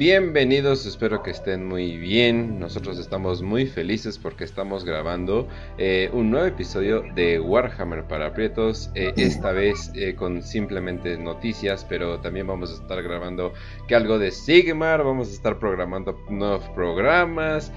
Bienvenidos, espero que estén muy bien. Nosotros estamos muy felices porque estamos grabando eh, un nuevo episodio de Warhammer para Prietos. Eh, esta vez eh, con simplemente noticias, pero también vamos a estar grabando que algo de Sigmar. Vamos a estar programando nuevos programas.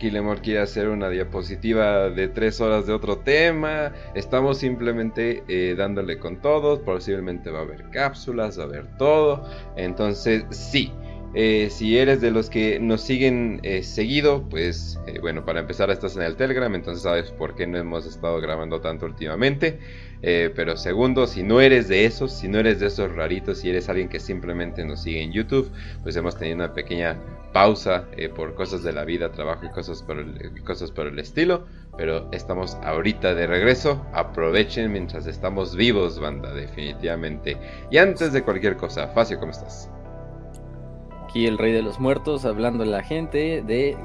Killemore quiere hacer una diapositiva de tres horas de otro tema. Estamos simplemente dándole con todo. Posiblemente va a haber cápsulas, va a haber todo. Entonces, sí. Eh, si eres de los que nos siguen eh, seguido, pues eh, bueno, para empezar estás en el Telegram, entonces sabes por qué no hemos estado grabando tanto últimamente. pero segundo, si no eres de esos, si no eres de esos raritos, si eres alguien que simplemente nos sigue en YouTube, pues hemos tenido una pequeña pausa por cosas de la vida, trabajo y cosas por, el, cosas por el estilo. Pero estamos ahorita de regreso. Aprovechen mientras estamos vivos, banda, definitivamente. Y antes de cualquier cosa, Facio, ¿cómo estás? Aquí el rey de los muertos hablando a la gente de,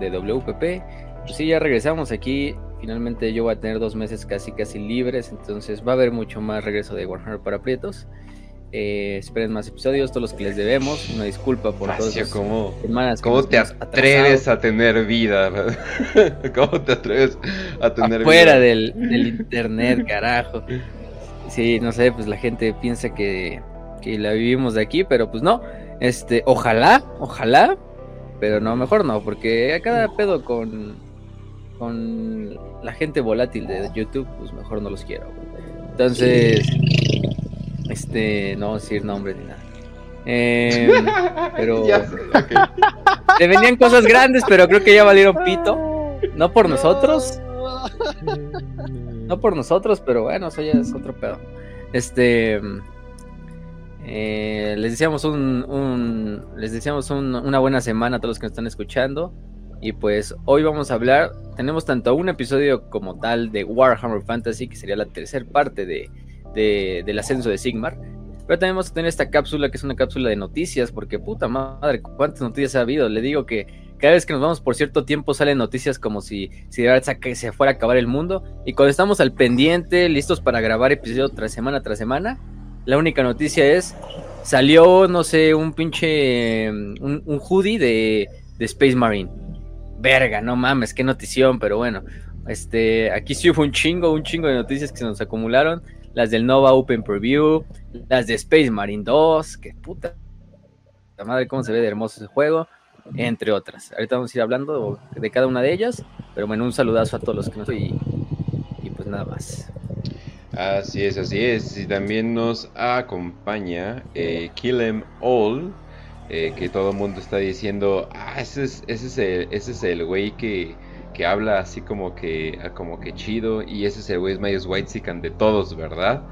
de WPP. Pues sí, ya regresamos aquí. Finalmente yo voy a tener dos meses casi casi libres, entonces va a haber mucho más regreso de Warhammer para Prietos. Eh, esperen más episodios, todos los que les debemos. Una disculpa por todas las semanas. ¿Cómo te atreves a tener vida? ¿Cómo te atreves a tener vida? Fuera del, del internet, carajo. Sí, no sé, pues la gente piensa que, que la vivimos de aquí, pero pues no. Este, ojalá, ojalá, pero no, mejor no, porque a cada pedo con, con la gente volátil de YouTube, pues mejor no los quiero. Entonces, este, no decir nombre ni nada. Eh, pero se venían cosas grandes, pero creo que ya valieron pito. No por nosotros. No por nosotros, pero bueno, eso ya es otro pedo. Este, eh, les deseamos un, les deseamos una buena semana a todos los que nos están escuchando. Y pues hoy vamos a hablar, tenemos tanto un episodio como tal de Warhammer Fantasy, que sería la tercera parte de, del ascenso de Sigmar. Pero también vamos a tener esta cápsula, que es una cápsula de noticias, porque puta madre, cuántas noticias ha habido. Le digo que cada vez que nos vamos por cierto tiempo salen noticias como si, si de verdad se fuera a acabar el mundo. Y cuando estamos al pendiente, listos para grabar episodio tras semana tras semana, la única noticia es, salió, no sé, un pinche, un, hoodie de, Space Marine. Verga, no mames, qué notición, pero bueno. Este, aquí sí fue un chingo, un chingo de noticias que se nos acumularon. Las del Nova Open Preview, las de Space Marine 2, que puta la madre cómo se ve de hermoso ese juego, entre otras. Ahorita vamos a ir hablando de cada una de ellas, pero bueno, un saludazo a todos los que nos y, y pues nada más. Así es, así es. Y también nos acompaña eh, Kill Em All, eh, que todo el mundo está diciendo, ah, ese es, ese es el, ese es el güey que, que habla así como que, ah, como que chido, y ese es el güey más white sican de todos, ¿verdad?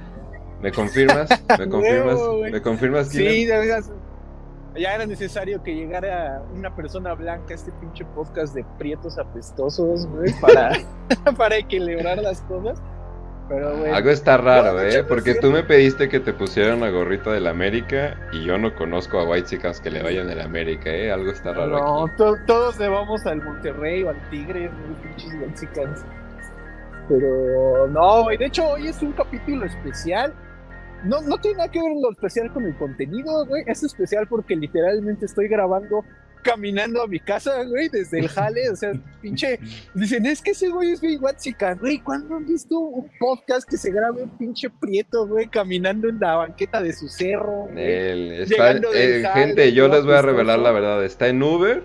¿Me confirmas? ¿Me confirmas? ¿Me confirmas? Sí, ya era necesario que llegara una persona blanca a este pinche podcast de prietos apestosos, güey, para, para equilibrar las cosas. Algo está raro, ¿eh? Porque tú me pediste que te pusieran la gorrita del América y yo no conozco a White Chicans que le vayan del América, ¿eh? Algo está raro no, aquí. todos le vamos al Monterrey o al Tigre, pinches White Pero no, de hecho hoy es un capítulo especial. No, no tiene nada que ver lo especial con el contenido, güey. Es especial porque literalmente estoy grabando caminando a mi casa, güey, desde el jale, o sea, pinche, dicen, es que ese güey es bien Watsican, güey, ¿cuándo han visto un podcast que se grabe un pinche prieto, güey, caminando en la banqueta de su cerro? está, eh, gente, yo les voy a revelar la verdad, está en Uber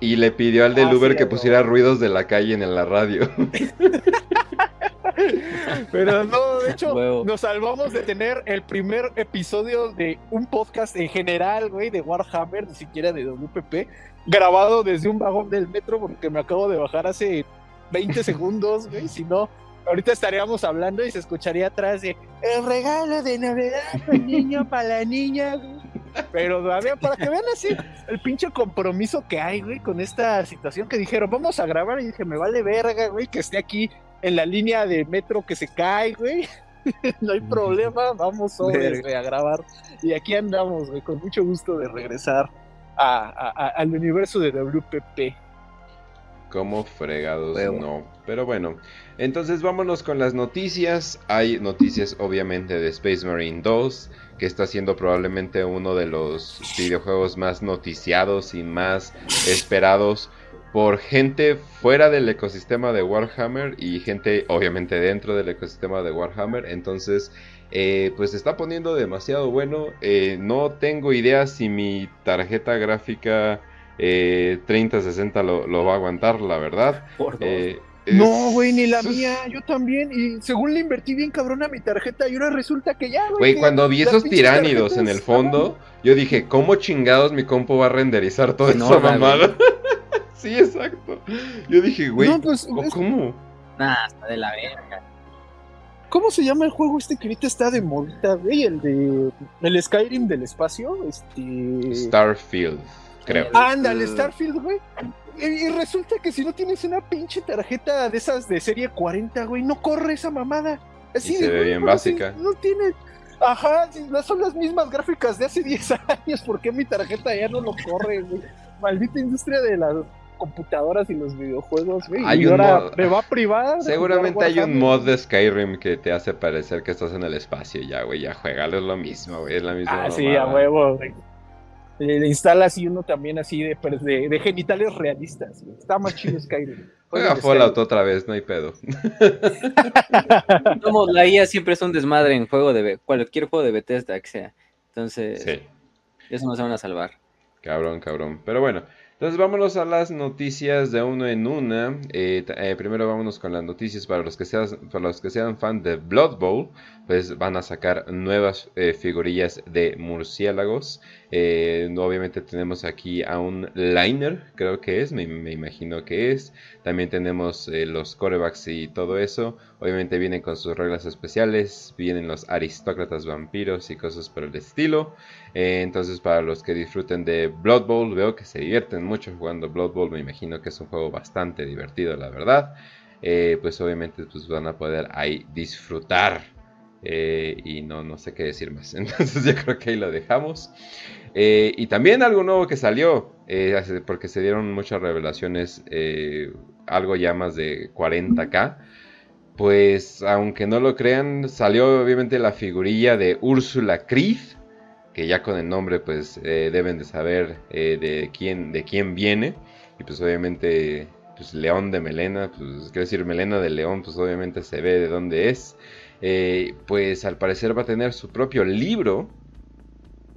y le pidió al del ah, Uber que pusiera ruidos de la calle en la radio. Pero no, de hecho, nos salvamos de tener el primer episodio de un podcast en general, güey, de Warhammer, ni siquiera de WPP, grabado desde un vagón del metro porque me acabo de bajar hace 20 segundos, güey, si no, ahorita estaríamos hablando y se escucharía atrás de el regalo de Navidad, el niño para la niña, güey. Pero para que vean así el pinche compromiso que hay, güey, con esta situación que dijeron, vamos a grabar y dije, me vale verga, güey, que esté aquí en la línea de metro que se cae, güey. no hay problema, vamos sobre, a grabar. Y aquí andamos, güey, con mucho gusto de regresar a, al universo de WPP. Como fregados no. Pero bueno, entonces vámonos con las noticias. Hay noticias obviamente de Space Marine 2, que está siendo probablemente uno de los videojuegos más noticiados y más esperados por gente fuera del ecosistema de Warhammer y gente obviamente dentro del ecosistema de Warhammer. Entonces, eh, pues se está poniendo demasiado bueno. Eh, no tengo idea si mi tarjeta gráfica eh, 3060 lo, lo, va a aguantar, la verdad. Eh, no, güey, ni la mía, yo también. Y según le invertí bien cabrón a mi tarjeta, y ahora resulta que ya, güey. cuando vi esos tiránidos en el fondo, yo dije, ¿cómo chingados mi compo va a renderizar toda esa mamada? Sí, exacto. Yo dije, güey, pues, ¿cómo? Nah, está de la verga. ¿Cómo se llama el juego este que ahorita está de modita, güey? El de. El Skyrim del espacio. Este. Starfield, creo. Ándale, Starfield, güey. Y, resulta que si no tienes una pinche tarjeta de esas de serie 40, güey, no corre esa mamada. Así se ve bien básica. no tiene. Ajá, son las mismas gráficas de hace 10 años. ¿Por qué mi tarjeta ya no lo corre, güey? Maldita industria de la computadoras y los videojuegos, güey. y ahora me va privada. Seguramente hay un mod de Skyrim que te hace parecer que estás en el espacio ya, güey. Ya juega, es lo mismo, güey. Es la misma. Ah, sí, a huevo, güey. Le instala así uno también así de, de, genitales realistas. Está más chido Skyrim. Juega Fallout otra vez, no hay pedo. la IA siempre es un desmadre en juego de cualquier juego de Bethesda que sea. Entonces, sí. eso no se van a salvar. Cabrón, cabrón. Pero bueno, entonces vámonos a las noticias de uno en una. Eh, eh, primero vámonos con las noticias para los que sean, para los que sean fan de Blood Bowl. Pues van a sacar nuevas eh, figurillas de murciélagos. obviamente tenemos aquí a un liner, creo que es, me, imagino que es. También tenemos los corebacks y todo eso. Obviamente vienen con sus reglas especiales. Vienen los aristócratas vampiros y cosas por el estilo. entonces para los que disfruten de Blood Bowl, veo que se divierten mucho jugando Blood Bowl, me imagino que es un juego bastante divertido, la verdad. Eh, pues obviamente pues van a poder ahí disfrutar. Eh, y no, no sé qué decir más. Entonces yo creo que ahí lo dejamos. Eh, y también algo nuevo que salió, porque se dieron muchas revelaciones, algo ya más de 40k. Pues aunque no lo crean, salió obviamente la figurilla de Úrsula Krieg que ya con el nombre pues eh, deben de saber eh, de quién de quién viene. Y pues obviamente pues León de Melena pues quiero decir Melena de León pues obviamente se ve de dónde es. Eh, pues al parecer va a tener su propio libro.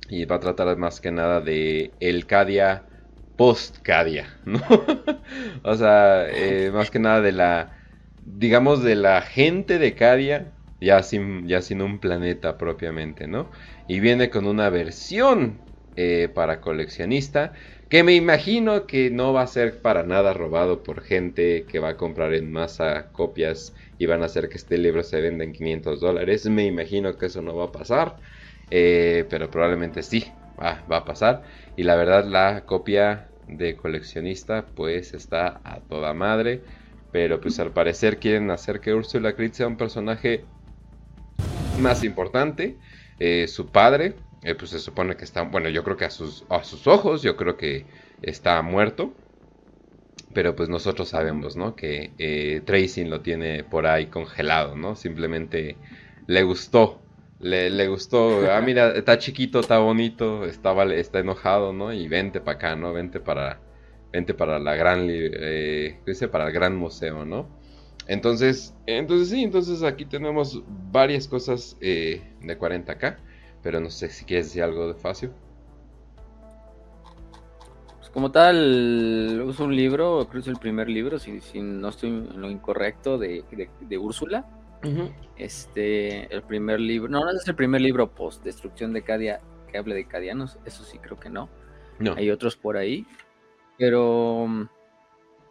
Y va a tratar más que nada de el Cadia post Cadia no o sea más que nada de la digamos de la gente de Cadia ya sin, ya sin un planeta propiamente, ¿no? Y viene con una versión eh, para coleccionista que me imagino que no va a ser para nada robado por gente que va a comprar en masa copias y van a hacer que este libro se venda en 500 dólares. Me imagino que eso no va a pasar, eh, pero probablemente sí va, va a pasar. Y la verdad la copia de coleccionista pues está a toda madre. Pero pues al parecer quieren hacer que Ursula Creed sea un personaje más importante, eh, su padre, eh, pues se supone que está, bueno, yo creo que a sus, a sus ojos, yo creo que está muerto. Pero pues nosotros sabemos, ¿no? Que eh, Tracing lo tiene por ahí congelado, ¿no? Simplemente le gustó. Le, gustó. Ah, mira, está chiquito, está bonito, está, está enojado, ¿no? Y vente para acá, ¿no? Vente para, vente para la gran, eh, dice? Para el gran museo, ¿no? Entonces, entonces sí, entonces aquí tenemos varias cosas eh, de 40k, pero no sé si quieres decir algo de Facio. Pues como tal, uso un libro, creo que es el primer libro, si, si no estoy en lo incorrecto, de, de, Úrsula. Este, el primer libro, no, no es el primer libro post Destrucción de Cadia que hable de Cadianos, eso sí creo que no. no. Hay otros por ahí, pero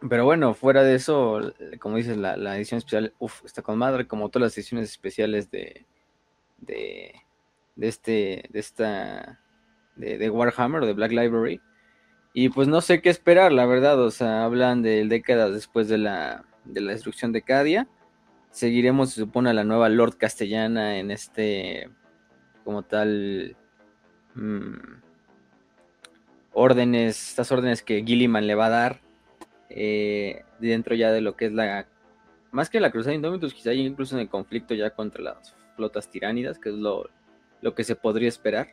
pero bueno, fuera de eso, como dices, la, edición especial, uff, está con madre, como todas las ediciones especiales de, de, de este, de esta, de, Warhammer o de Black Library. Y pues no sé qué esperar, la verdad, o sea, hablan de décadas después de la, de la destrucción de Cadia. Seguiremos, se supone, la nueva Lord Castellana en este, como tal, mm, órdenes, estas órdenes que Gilliman le va a dar eh, dentro ya de lo que es la, más que la cruzada Indomitus, quizá incluso en el conflicto ya contra las flotas tiránidas, que es lo, lo que se podría esperar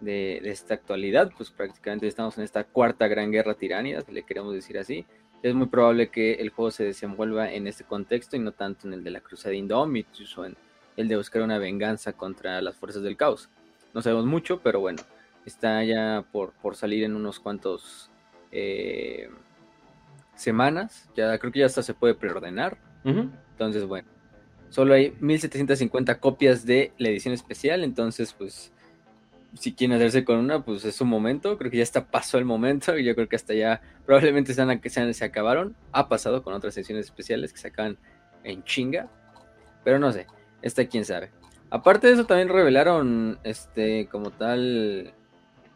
de, esta actualidad, pues prácticamente estamos en esta cuarta gran guerra tiránida, si le queremos decir así. Es muy probable que el juego se desenvuelva en este contexto y no tanto en el de la cruzada Indomitus o en el de buscar una venganza contra las fuerzas del caos. No sabemos mucho, pero bueno, está ya por, por salir en unos cuantos eh, semanas. Ya creo que ya hasta se puede preordenar. Entonces, bueno, solo hay 1750 copias de la edición especial. Entonces, pues, si quieren hacerse con una, pues es su momento. Creo que ya está pasó el momento. Y yo creo que hasta ya probablemente se, se, se acabaron. Ha pasado con otras ediciones especiales que se acaban en chinga. Pero no sé. Esta quién sabe. Aparte de eso, también revelaron, este, como tal,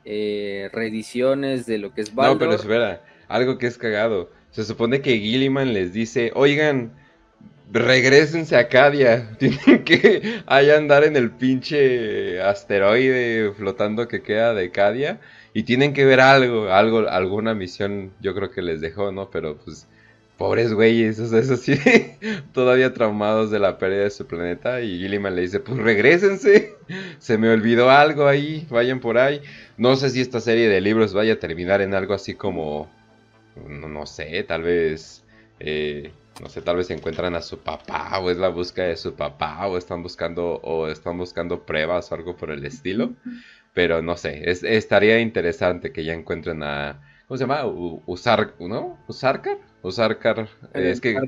eh, reediciones de lo que es Baldor. No, pero espera, algo que es cagado. Se supone que Gilliman les dice, oigan, regresense a Cadia. Tienen que allá andar en el pinche asteroide flotando que queda de Cadia. Y tienen que ver algo, algo, alguna misión, yo creo que les dejó, ¿no? Pero pues pobres güeyes, o sea, eso sí, todavía traumados de la pérdida de su planeta. Y Gilliman le dice, pues regresense, se me olvidó algo ahí, vayan por ahí. No sé si esta serie de libros vaya a terminar en algo así como, no, sé, tal vez, eh, no sé, tal vez encuentran a su papá, o es la búsqueda de su papá, o están buscando, o están buscando pruebas o algo por el estilo. Pero no sé, estaría interesante que ya encuentren a ¿Cómo se llama? Usar, ¿no? Usarkar. Eh, es que.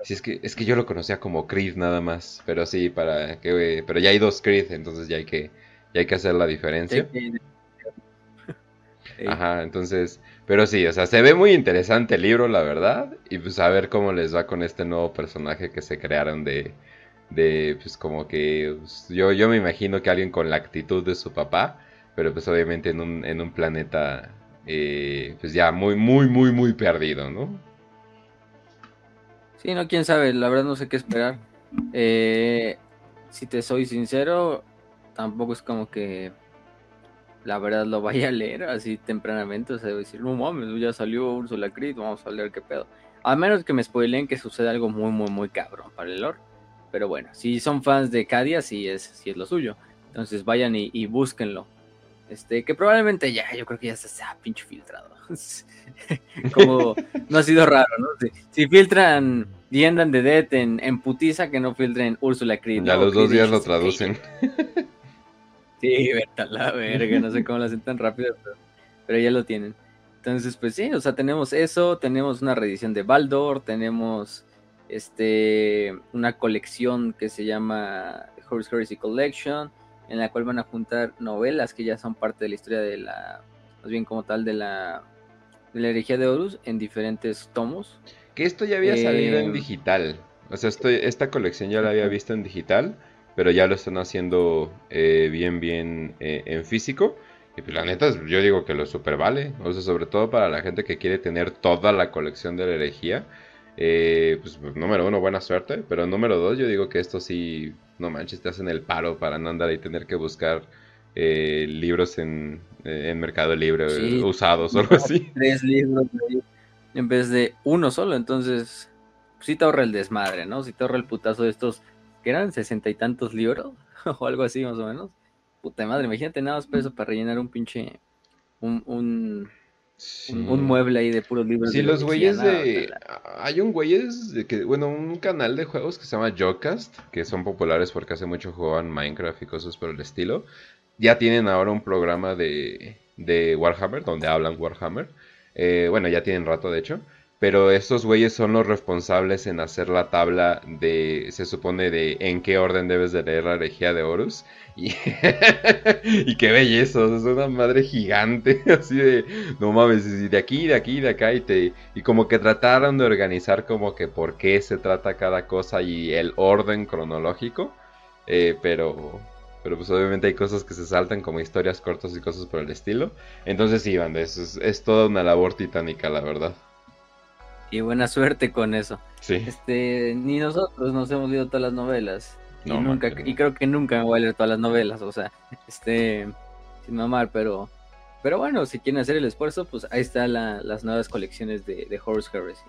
Sí, es que, es que yo lo conocía como Creed nada más. Pero sí, para que. Pero ya hay dos Creed, entonces ya hay que, ya hay que hacer la diferencia. Ajá, entonces. Pero sí, o sea, se ve muy interesante el libro, la verdad. Y pues a ver cómo les va con este nuevo personaje que se crearon de. De, pues como que. Pues, yo, yo me imagino que alguien con la actitud de su papá. Pero pues obviamente en un, en un planeta eh, pues ya muy, muy, muy, muy perdido, ¿no? Sí, no, quién sabe, la verdad no sé qué esperar. Eh, si te soy sincero, tampoco es como que la verdad lo vaya a leer así tempranamente, o sea, decir, no mames, ya salió Ursula Creed, vamos a leer qué pedo. A menos que me spoileen que suceda algo muy, muy, muy cabrón para el lore. Pero bueno, si son fans de Cadia, sí es, sí es lo suyo. Entonces vayan y, y búsquenlo. Este, que probablemente ya, yo creo que ya se ha pinche filtrado. Como no ha sido raro, ¿no? Si, filtran The End and the Dead en, en putiza, que no filtren Úrsula Creed. Ya los dos días lo traducen. Sí, vete la verga, no sé cómo lo hacen tan rápido, pero, ya lo tienen. Entonces, pues sí, o sea, tenemos eso, tenemos una reedición de Baldor, tenemos este una colección que se llama Horse Heresy Collection, en la cual van a juntar novelas que ya son parte de la historia de la, más bien como tal, de la, de la herejía de Horus en diferentes tomos. Que esto ya había salido en eh, digital. O sea, esta colección ya la había visto en digital, pero ya lo están haciendo eh, bien, bien eh, en físico. Y pues la neta, yo digo que lo super vale. O sea, sobre todo para la gente que quiere tener toda la colección de la herejía. pues número uno, buena suerte. Pero número dos, yo digo que esto sí no manches, te hacen el paro para no andar ahí tener que buscar eh, libros en, eh, en, Mercado Libre usados o algo así. Tres libros en vez de uno solo, entonces sí te ahorra el desmadre, ¿no? Si te ahorra el putazo de estos, que eran sesenta y tantos libros o algo así más o menos. Puta madre, imagínate nada más peso para rellenar un pinche, un, un un, mueble ahí de puros libros. Sí, los güeyes de. Hay un güeyes de que. Bueno, un canal de juegos que se llama Jocast, que son populares porque hace mucho juegan Minecraft y cosas por el estilo. Ya tienen ahora un programa de, de Warhammer, donde hablan Warhammer. Eh, bueno, ya tienen rato, de hecho. Pero estos güeyes son los responsables en hacer la tabla de, se supone, de en qué orden debes de leer la herejía de Horus. Y, y qué belleza, es una madre gigante, así de, no mames, de aquí, de aquí, de acá, y, te, y como que trataron de organizar como que por qué se trata cada cosa y el orden cronológico. Eh, pero, pero pues obviamente hay cosas que se saltan como historias cortas y cosas por el estilo. Entonces sí, banda, es, es toda una labor titánica, la verdad. Y buena suerte con eso. Sí. Este, ni nosotros nos hemos leído todas las novelas. y nunca, y creo que nunca me voy a leer todas las novelas, o sea, este, sin mamar, pero Pero bueno, si quieren hacer el esfuerzo, pues ahí están las nuevas colecciones de, de Horus Heresy.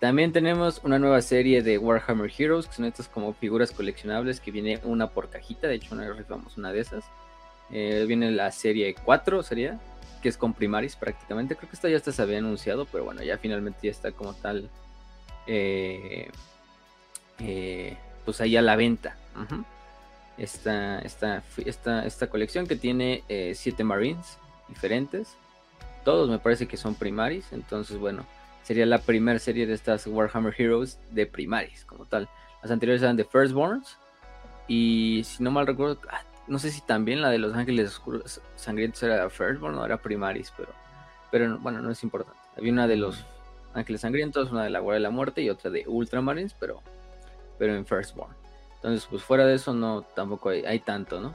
También tenemos una nueva serie de Warhammer Heroes, que son estas como figuras coleccionables que viene una por cajita. De hecho, una rifamos una de esas. Eh, viene la serie 4, sería, que es con Primaris prácticamente. Creo que esta ya se había anunciado, pero bueno, ya finalmente ya está como tal. Eh, eh, pues ahí a la venta. esta, esta, esta, colección que tiene 7 Marines diferentes. Todos me parece que son Primaris. Entonces, bueno sería la primera serie de estas Warhammer Heroes de Primaris, como tal. Las anteriores eran de Firstborns. Y si no mal recuerdo, ah, no sé si también la de los Ángeles Oscuros Sangrientos era Firstborn o era Primaris, pero, pero bueno, no es importante. Había una de los Ángeles Sangrientos, una de la Guardia de la Muerte y otra de Ultramarines, pero, pero en Firstborn. Entonces, pues fuera de eso, no tampoco hay, tanto, ¿no?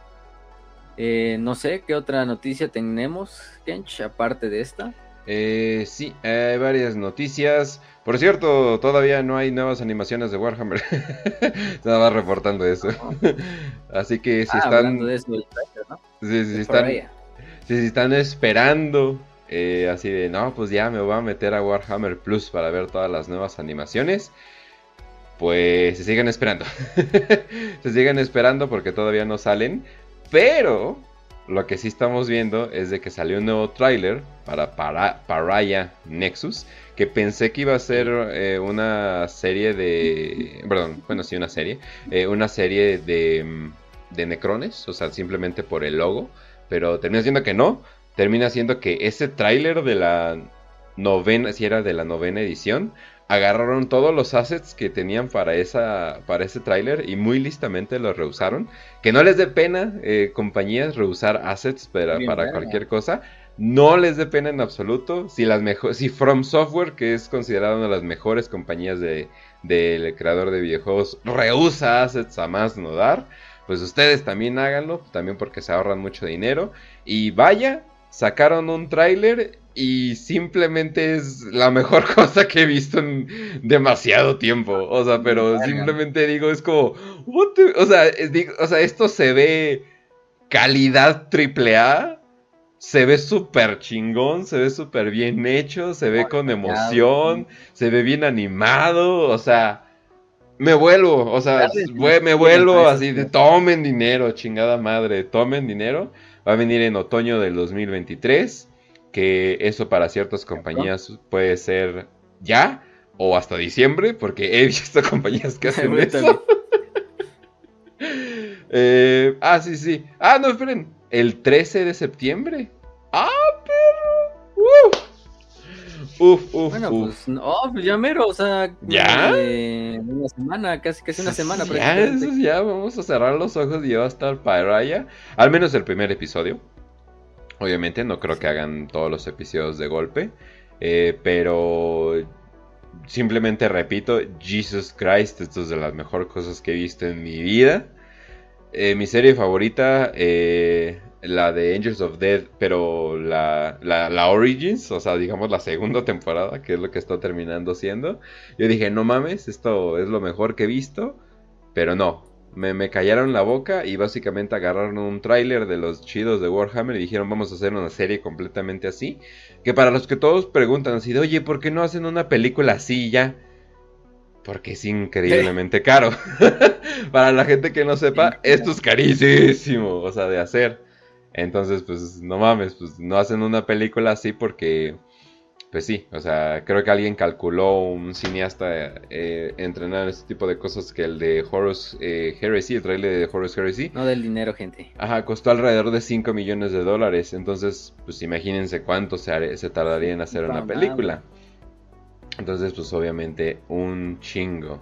Eh, no sé qué otra noticia tenemos, Kench, aparte de esta. Eh, sí, hay varias noticias. Por cierto, todavía no hay nuevas animaciones de Warhammer. Estaba reportando eso. Así que si ah, están. si, están, si, están esperando, eh, así de no, pues ya me voy a meter a Warhammer Plus para ver todas las nuevas animaciones. Pues se siguen esperando. se siguen esperando porque todavía no salen. Pero lo que sí estamos viendo es de que salió un nuevo tráiler para, para Nexus, que pensé que iba a ser eh, una serie de... Perdón, bueno, sí, una serie. Eh, una serie de, mm, de Necrones, o sea, simplemente por el logo, pero termina siendo que no. Termina siendo que ese tráiler de la novena, si era de la novena edición, agarraron todos los assets que tenían para, esa, para ese tráiler y muy listamente los rehusaron. Que no les dé pena, eh, compañías, rehusar assets para, para cualquier cosa. No les dé pena en absoluto. Si, las si From Software, que es considerada una de las mejores compañías del de, creador de videojuegos, rehúsa assets a más no dar, pues ustedes también háganlo, también porque se ahorran mucho dinero. Y vaya, sacaron un tráiler y simplemente es la mejor cosa que he visto en demasiado tiempo. O sea, pero simplemente digo, es como, o, sea, o sea, esto se ve calidad triple A. Se ve súper chingón, se ve súper bien hecho, se ve con emoción, se ve bien animado, o sea, me vuelvo, o sea, me vuelvo así de tomen dinero, chingada madre, tomen dinero. Va a venir en otoño del 2023 que eso para ciertas compañías puede ser ya o hasta diciembre, porque he visto compañías que hacen eso. Eh, ah, sí, sí. Ah, no, esperen. El 13 de septiembre. ¡Ah, perro! ¡Uf! Uf, uf, bueno, pues, no, pues ya mero, o sea, ¿Ya? una semana, casi casi una semana. Ya, eso ya, vamos a cerrar los ojos y ya va a estar para allá. Al menos el primer episodio. Obviamente no creo que hagan todos los episodios de golpe. Eh, pero simplemente repito, Jesus Christ, esto es de las mejores cosas que he visto en mi vida. Eh, mi serie favorita, eh, la de Angels of Death, pero la, la, Origins, o sea, digamos la segunda temporada, que es lo que está terminando siendo. Yo dije, no mames, esto es lo mejor que he visto, pero no, me, me, callaron la boca y básicamente agarraron un tráiler de los chidos de Warhammer y dijeron vamos a hacer una serie completamente así. Que para los que todos preguntan así de oye, ¿por qué no hacen una película así ya? Porque es increíblemente caro. para la gente que no sepa, esto es carísimo, o sea, de hacer. Entonces, pues no mames, pues no hacen una película así porque pues sí, o sea, creo que alguien calculó, un cineasta eh, entrenar este tipo de cosas que el de Horus eh, Heresy, el trailer de Horus Heresy. No del dinero, gente. Ajá, costó alrededor de 5 millones de dólares. Entonces, pues imagínense cuánto se, se tardaría en hacer una película. Entonces, pues obviamente un chingo.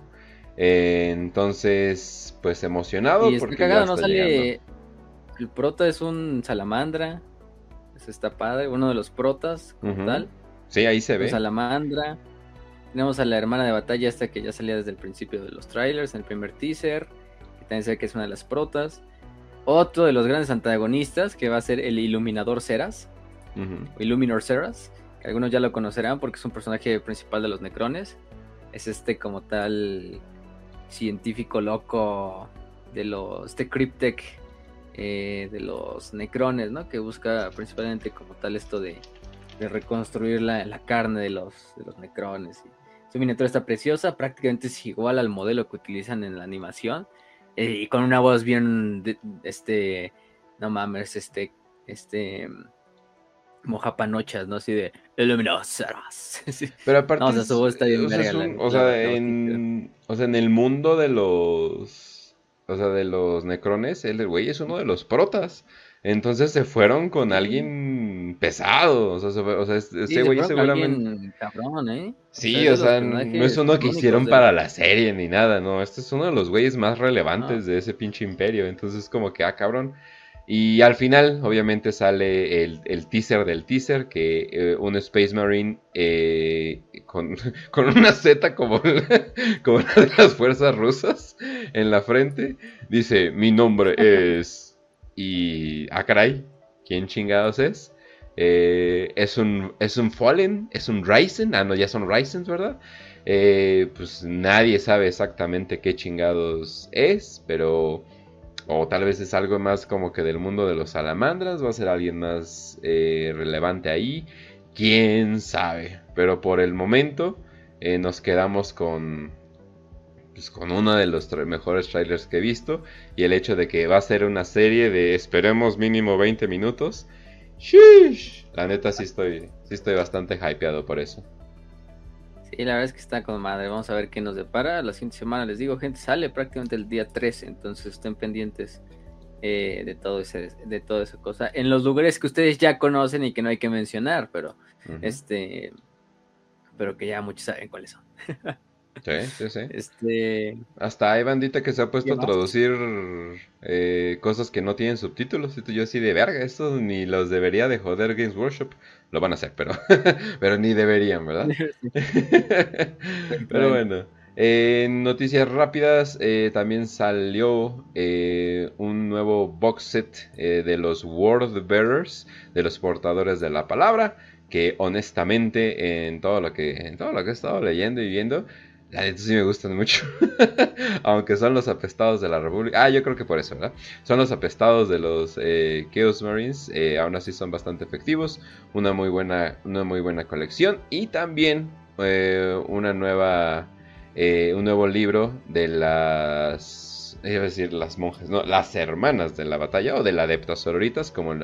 Eh, entonces, pues emocionado. Y porque cagado, no sale. El prota es un salamandra. Eso está padre. Uno de los protas, como tal. Sí, ahí se ve. Salamandra. Tenemos a la hermana de batalla esta que ya salía desde el principio de los trailers, en el primer teaser. Que también se ve que es una de las protas. Otro de los grandes antagonistas que va a ser el Iluminador Ceras. Illuminor Ceras. Que algunos ya lo conocerán porque es un personaje principal de los Necrones. Es este como tal científico loco de los... Este Cryptech eh, de los necrones, ¿no? Que busca principalmente como tal esto de, reconstruir la, carne de los, de los necrones. su miniatura está preciosa, prácticamente es igual al modelo que utilizan en la animación. Eh, y con una voz bien, este, no mames, este, este, mojapanochas, ¿no? Así de luminosas. Pero aparte, o sea, su voz está bien o, sea, en, o sea, en el mundo de los, o sea, de los necrones, el güey es uno de los protas. Entonces se fueron con alguien pesado. O sea, o sea ese güey seguramente. Cabrón, ¿eh? Sí, o sea, no es uno que hicieron para la serie ni nada, no. Este es uno de los güeyes más relevantes de ese pinche imperio. Entonces, como que, ah, cabrón. Y al final, obviamente, sale el, teaser del teaser, que eh, un Space Marine eh, con, una Z como, como una de las fuerzas rusas en la frente, dice, mi nombre es... Y, ah, caray, ¿quién chingados es? Eh, es un es un Fallen, es un Ryzen, ah no, ya son Ryzen, ¿verdad? Eh, pues nadie sabe exactamente qué chingados es, pero o tal vez es algo más como que del mundo de los salamandras, va a ser alguien más eh, relevante ahí, quién sabe, pero por el momento nos quedamos con pues, con uno de los mejores trailers que he visto y el hecho de que va a ser una serie de esperemos mínimo 20 minutos. Sheesh. La neta sí estoy, sí estoy bastante hypeado por eso. Sí, la verdad es que está con madre. Vamos a ver qué nos depara. La siguiente semana les digo, gente, sale prácticamente el día 13, entonces estén pendientes eh, de todo ese, de toda esa cosa. En los lugares que ustedes ya conocen y que no hay que mencionar, pero este, pero que ya muchos saben cuáles son. Sí, sí, sí. Este... Hasta hay bandita que se ha puesto a traducir eh, cosas que no tienen subtítulos. Y yo así de verga, esto ni los debería de joder Games Workshop. Lo van a hacer, pero, pero ni deberían, ¿verdad? pero bueno. En noticias rápidas, eh, también salió eh, un nuevo box set de los Word Bearers, de los portadores de la palabra, que honestamente en todo lo que, en todo lo que he estado leyendo y viendo, la neta sí me gustan mucho. Aunque son los apestados de la República. Ah, yo creo que por eso, ¿verdad? Son los apestados de los eh, Chaos Marines. Eh, aún así son bastante efectivos. Una muy buena, una muy buena colección. Y también eh, una nueva. un nuevo libro de las. Iba a decir las monjas, no, las hermanas de la batalla. O de la adeptas sororitas, como,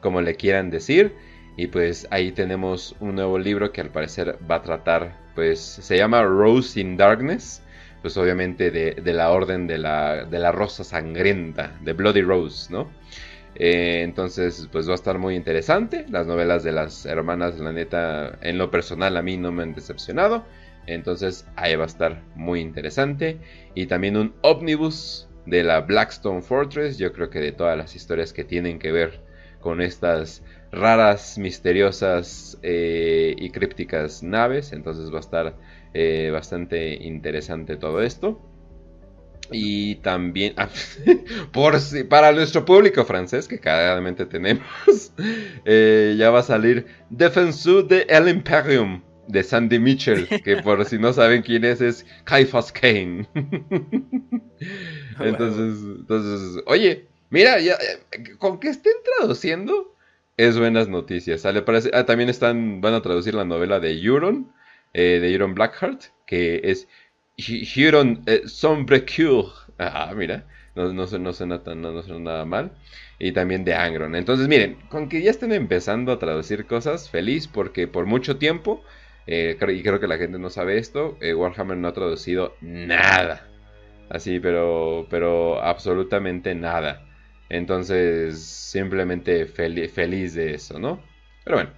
como le quieran decir. Y pues ahí tenemos un nuevo libro que al parecer va a tratar pues se llama Rose in Darkness, pues obviamente de, la orden de la, de la, rosa sangrienta, de Bloody Rose, ¿no? Eh, entonces, pues va a estar muy interesante. Las novelas de las hermanas, la neta, en lo personal a mí no me han decepcionado. Entonces, ahí va a estar muy interesante. Y también un ómnibus de la Blackstone Fortress. Yo creo que de todas las historias que tienen que ver con estas raras, misteriosas eh, y crípticas naves. Entonces va a estar eh, bastante interesante todo esto. Y también, ah, por si, para nuestro público francés, que claramente tenemos, eh, ya va a salir Defensor de El Imperium de Sandy Mitchell, que por si no saben quién es, es Caiphas Kane. entonces, entonces, oye, mira, ya, con que estén traduciendo, es buenas noticias. parece, ah, también están, van a traducir la novela de Euron, eh, de Euron Blackheart, que es Euron eh, Sombrecure. Ah, mira, no, no, no, suena no, nada mal. Y también de Angron. Entonces, miren, con que ya estén empezando a traducir cosas, feliz, porque por mucho tiempo, eh, y creo que la gente no sabe esto, eh, Warhammer no ha traducido nada. Así, pero, pero absolutamente nada. Entonces, simplemente feliz de eso, ¿no? Pero bueno.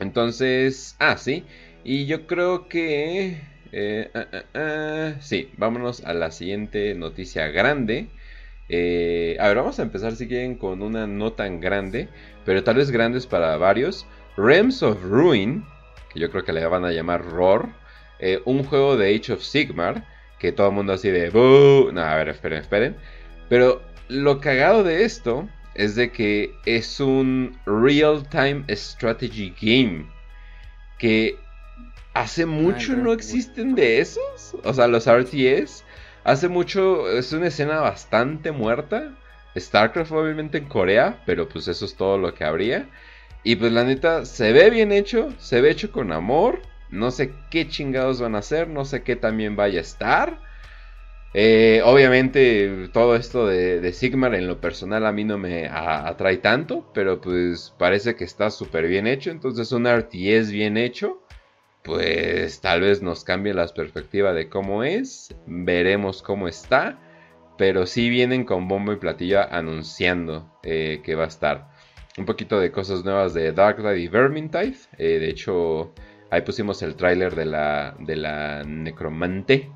Entonces, ah, sí. Y yo creo que... Eh, ah, ah, ah, sí, vámonos a la siguiente noticia grande. Eh, a ver, vamos a empezar si quieren con una no tan grande, pero tal vez grandes para varios. Realms of Ruin, que yo creo que le van a llamar Roar. Eh, un juego de Age of Sigmar, que todo el mundo así de... No, a ver, esperen, esperen. Pero lo cagado de esto es de que es un real-time strategy game que hace mucho no existen de esos. O sea, los RTS hace mucho es una escena bastante muerta. StarCraft obviamente en Corea, pero pues eso es todo lo que habría. Y pues la neta, se ve bien hecho, se ve hecho con amor. No sé qué chingados van a hacer, no sé qué también vaya a estar. Eh, obviamente todo esto de, Sigmar en lo personal a mí no me atrae tanto, pero pues parece que está súper bien hecho. Entonces un RTS bien hecho, pues tal vez nos cambie la perspectiva de cómo es. Veremos cómo está. Pero sí vienen con bombo y platillo anunciando eh, que va a estar. Un poquito de cosas nuevas de Darkrai y Vermintide. Eh, de hecho, ahí pusimos el tráiler de la, de la Necromante.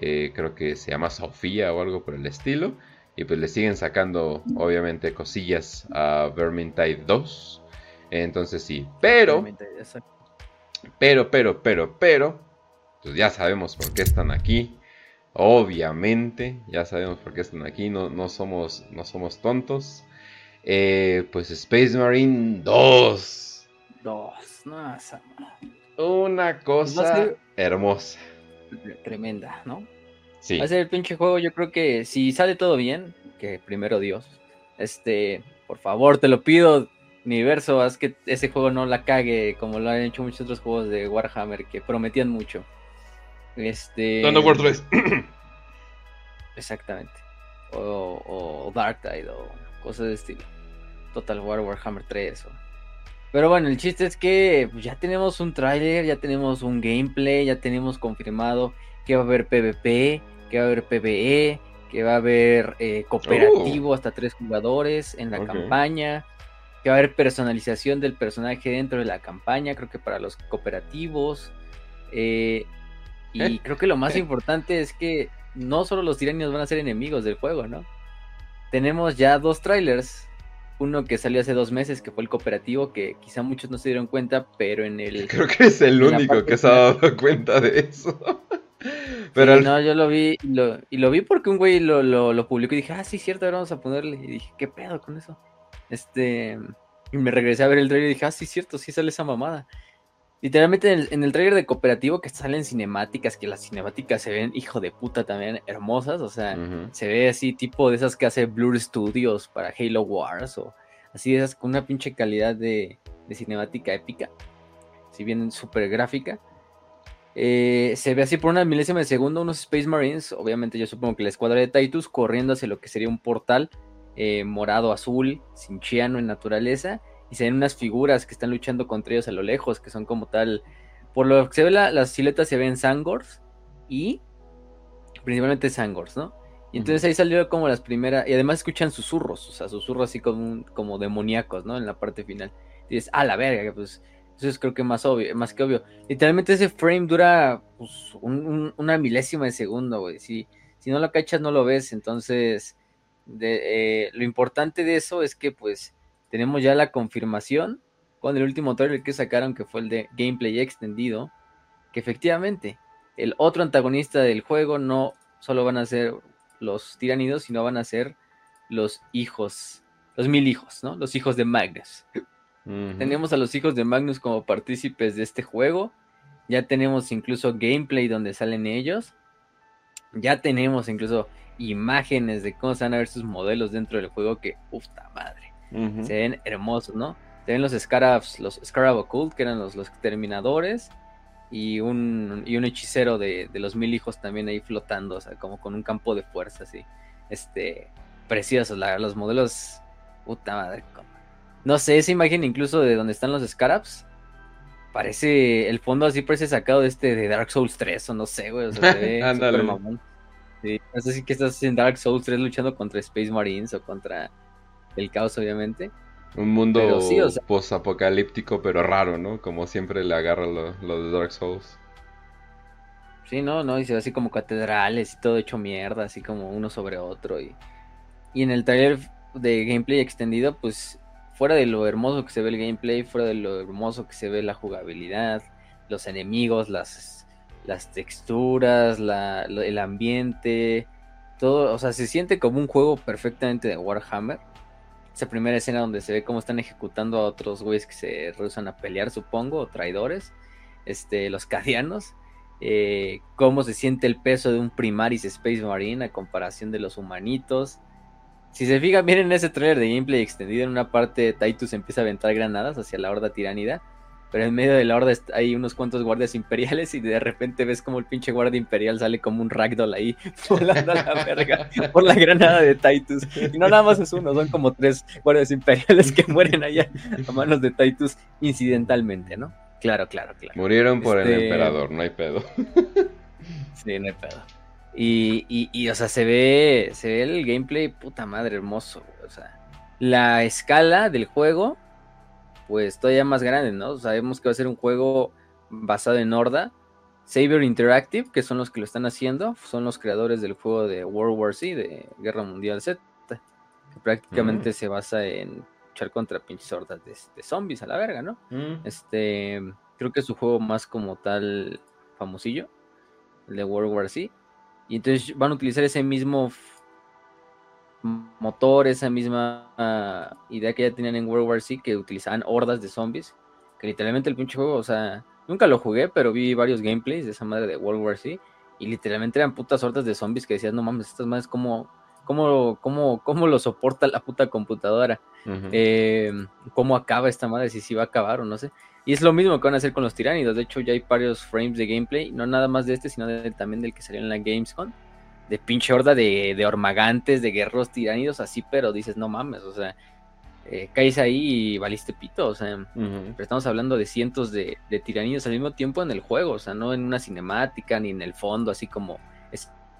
Eh, creo que se llama Sofía o algo por el estilo. Y pues le siguen sacando, obviamente, cosillas a Vermintide 2. Entonces sí, pero... Pero, pero, pero, pero... Pues ya sabemos por qué están aquí. Obviamente, ya sabemos por qué están aquí, no, no, somos, no somos tontos. Eh, pues Space Marine 2. 2, no, Una cosa hermosa. Tremenda, ¿no? Sí. Va a ser el pinche juego, yo creo que si sale todo bien, que primero Dios, este, por favor, te lo pido, universo, haz que ese juego no la cague como lo han hecho muchos otros juegos de Warhammer que prometían mucho. Este. War 3. Exactamente. O, o Dark Tide o cosas de estilo. Total War, Warhammer 3. Pero bueno, el chiste es que pues, ya tenemos un tráiler, ya tenemos un gameplay, ya tenemos confirmado que va a haber PvP, que va a haber PvE, que va a haber eh, cooperativo uh. hasta tres jugadores en la campaña, que va a haber personalización del personaje dentro de la campaña, creo que para los cooperativos. Eh, y eh. creo que lo más importante es que no solo los tiranios van a ser enemigos del juego, ¿no? Tenemos ya dos trailers. Uno que salió hace dos meses, que fue el cooperativo, que quizá muchos no se dieron cuenta, pero en el... Creo que es el único que se ha dado cuenta de eso. pero no, yo lo vi y lo vi porque un güey lo, lo, publicó y dije, ah, sí, cierto, ahora vamos a ponerle. Y dije, ¿qué pedo con eso? Este... Y me regresé a ver el trailer y dije, ah, sí, cierto, sí sale esa mamada. Literalmente en el, trailer de Cooperativo que salen cinemáticas, que las cinemáticas se ven, hijo de puta, también hermosas. O sea, se ve así, tipo de esas que hace Blur Studios para Halo Wars, o así de esas con una pinche calidad de, cinemática épica. Si bien súper gráfica. Eh, se ve así por una milésima de segundo unos Space Marines, obviamente yo supongo que la escuadra de Titus, corriendo hacia lo que sería un portal eh, morado azul, cinchiano en naturaleza y se ven unas figuras que están luchando contra ellos a lo lejos, que son como tal. Por lo que se ve, las siluetas se ven Sangors y principalmente Sangors, ¿no? Y entonces ahí salió como las primeras. Y además escuchan susurros, o sea, susurros así como, como demoníacos, ¿no? En la parte final. Y dices, ah, la verga, pues. Eso es creo que más obvio, más que obvio. Literalmente ese frame dura pues, una milésima de segundo, güey. Si, si no lo cachas, no lo ves. Entonces, de, eh, lo importante de eso es que, pues, tenemos ya la confirmación con el último trailer que sacaron, que fue el de gameplay extendido, que efectivamente el otro antagonista del juego no solo van a ser los tiranidos, sino van a ser los hijos, los mil hijos, ¿no? Los hijos de Magnus. Tenemos a los hijos de Magnus como partícipes de este juego. Ya tenemos incluso gameplay donde salen ellos. Ya tenemos incluso imágenes de cómo se van a ver sus modelos dentro del juego que, puta madre. Se ven hermosos, ¿no? Se ven los Scarabs, los Scarab Occult, que eran los, los terminadores, y un, y un hechicero de, los mil hijos también ahí flotando, o sea, como con un campo de fuerza, así. Este, preciosos, los modelos, puta madre. No sé, esa imagen incluso de donde están los Scarabs, parece, el fondo así parece sacado de este, de Dark Souls 3, o no sé, güey, o sea, se ve super mamón. Sí, no sé si que estás en Dark Souls 3 luchando contra Space Marines o contra el caos, obviamente. Un mundo post-apocalíptico, pero raro, ¿no? Como siempre le agarra lo, de Dark Souls. Sí, no, no, y se ve así como catedrales y todo hecho mierda, así como uno sobre otro. Y, y en el trailer de gameplay extendido, pues fuera de lo hermoso que se ve el gameplay, fuera de lo hermoso que se ve la jugabilidad, los enemigos, las, las texturas, la, el ambiente, todo, o sea, se siente como un juego perfectamente de Warhammer esa primera escena donde se ve cómo están ejecutando a otros güeyes que se rehusan a pelear, supongo, o traidores, este, los cadianos, eh, cómo se siente el peso de un Primaris Space Marine a comparación de los humanitos. Si se fijan bien en ese trailer de gameplay extendido, en una parte Titus empieza a aventar granadas hacia la horda tiránida pero en medio de la horda hay unos cuantos guardias imperiales y de repente ves como el pinche guardia imperial sale como un ragdoll ahí volando a la verga por la granada de Titus. Y no nada más es uno, son como tres guardias imperiales que mueren allá a manos de Titus incidentalmente, ¿no? Claro, claro, claro. Murieron por el este, emperador, no hay pedo. Sí, no hay pedo. Y, y, y, o sea, se ve, se ve el gameplay, puta madre, hermoso. O sea, la escala del juego pues todavía más grande, ¿no? Sabemos que va a ser un juego basado en Horda. Saber Interactive, que son los que lo están haciendo, son los creadores del juego de World War Z, de Guerra Mundial Z, que prácticamente mm. se basa en luchar contra pinches hordas de, zombies a la verga, ¿no? Mm. Este, creo que es su juego más como tal famosillo, el de World War Z. Y entonces van a utilizar ese mismo motor, esa misma ah, idea que ya tenían en World War Z, que utilizaban hordas de zombies, que literalmente el pinche juego, o sea, nunca lo jugué, pero vi varios gameplays de esa madre de World War Z, y literalmente eran putas hordas de zombies que decías, no mames, estas madres, ¿cómo, cómo, cómo, cómo lo soporta la puta computadora? Em, ¿Cómo acaba esta madre? Si sí va a acabar o no sé. Y es lo mismo que van a hacer con los tiránidos. De hecho, ya hay varios frames de gameplay, no nada más de este, sino también del que salió en la Gamescom de pinche horda de, de ormagantes, de guerreros tiránidos, así, pero dices, no mames, o sea, eh, caes ahí y valiste pito, o sea, pero estamos hablando de cientos de, de tiranidos al mismo tiempo en el juego, o sea, no en una cinemática ni en el fondo, así como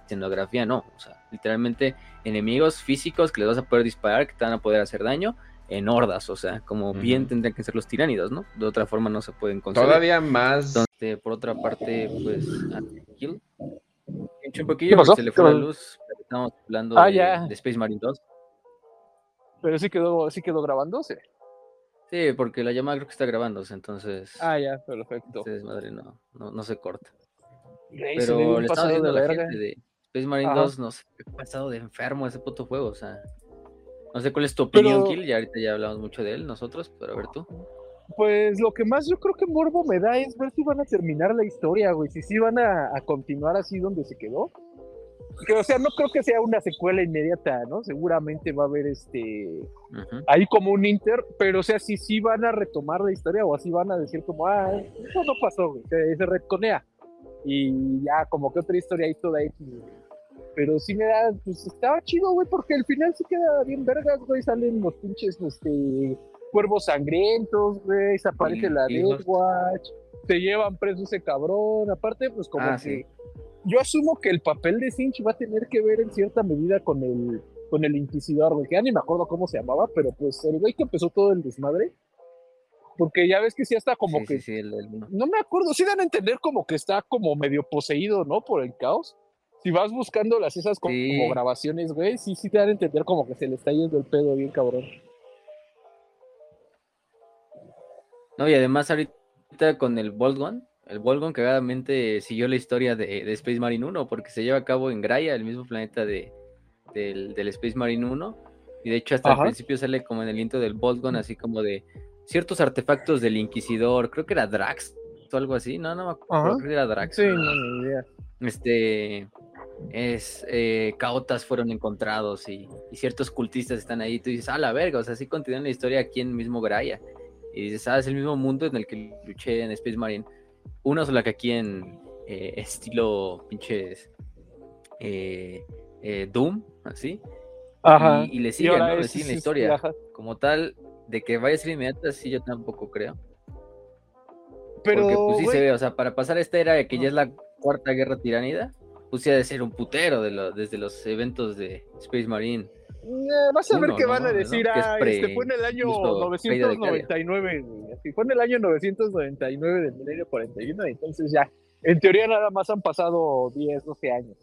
escenografía, no, o sea, literalmente enemigos físicos que les vas a poder disparar, que te van a poder hacer daño en hordas, o sea, como bien tendrían que ser los tiránidos, ¿no? De otra forma no se pueden conseguir. Todavía más. Entonces, por otra parte, pues, un poquillo se le fue la luz. Estamos hablando ah, de, Space Marine 2. Pero sí quedó, sí quedó grabándose. Sí, porque la llamada creo que está grabándose, entonces. Ah, ya, perfecto. Entonces, madre, no, no, se corta. Pero le estaba diciendo a la gente de Space Marine 2, no sé, ha pasado de enfermo ese puto juego, o sea. No sé cuál es tu opinión, Kill, ya ahorita ya hablamos mucho de él nosotros, pero a ver tú. Pues lo que más yo creo que morbo me da es ver si van a terminar la historia, güey, si sí van a, continuar así donde se quedó. Que, o sea, no creo que sea una secuela inmediata, ¿no? Seguramente va a haber este ahí como un inter, pero o sea, si sí van a retomar la historia o así van a decir como, ah, eso no pasó, güey, se, se retconea. Y ya, como que otra historia ahí toda X, pero sí me da, pues estaba chido, güey, porque al final sí queda bien vergas, güey, salen los pinches, este, cuervos sangrientos, güey, se aparece la Death Watch, se llevan preso ese cabrón, aparte, pues como ah, que yo asumo que el papel de Cinch va a tener que ver en cierta medida con el con el Inquisidor, güey, que ya ni me acuerdo cómo se llamaba, pero pues el güey que empezó todo el desmadre, porque ya ves que sí está como que, no me acuerdo, sí dan a entender como que está como medio poseído, ¿no? Por el caos. Si vas buscando las esas como, como grabaciones, güey, sí, sí te dan a entender como que se le está yendo el pedo bien cabrón. No, y además ahorita con el Volgon, el Volgon cagadamente siguió la historia de, Space Marine 1 porque se lleva a cabo en Graia, el mismo planeta de, del, Space Marine 1. Y de hecho hasta el principio sale como en el intro del Volgon, así como de ciertos artefactos del Inquisidor, creo que era Drax o algo así, no, no me acuerdo, creo que era Drax. Sí, no, ni idea. Este, es, eh, caotas fueron encontrados y, ciertos cultistas están ahí, tú dices, ah, la verga, o sea, sí continúa la historia aquí en mismo Graia. Y dices, ah, es el mismo mundo en el que luché en Space Marine. Una sola que aquí en eh, estilo pinches eh, eh, Doom, así. Ajá. Y, le sigue, ¿no? Le sigue la historia. Como tal, de que vaya a ser inmediata, sí, yo tampoco creo. Pero, Porque pues sí se ve, o sea, para pasar esta era que ya es la cuarta guerra tiranida, pues sí ha de ser un putero de lo, desde los eventos de Space Marine vas a ver qué van a decir. Ah, este fue en el año 999, fue en el año 999 del milenio 41, entonces ya, en teoría nada más han pasado 10, 12 años.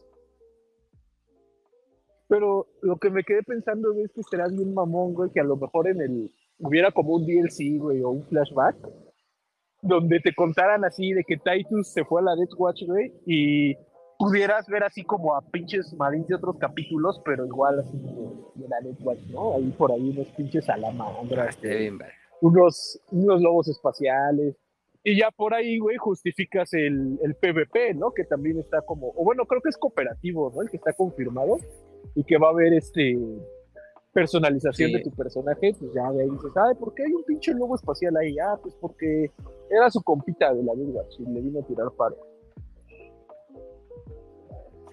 Pero lo que me quedé pensando es que será bien mamón, güey, que a lo mejor en el hubiera como un DLC, güey, o un flashback, donde te contaran así de que Titus se fue a la Death Watch, güey, y pudieras ver así como a pinches marines de otros capítulos, pero igual así de, la Netflix, ¿no? Ahí por ahí unos pinches salamandras, ah, unos, unos lobos espaciales. Y ya por ahí, güey, justificas el, el PvP, ¿no? Que también está como, o bueno, creo que es cooperativo, ¿no? El que está confirmado y que va a haber este, personalización de tu personaje, pues ya de ahí dices, ay, ¿por qué hay un pinche lobo espacial ahí? Ah, pues porque era su compita de la vida, si le vino a tirar paro.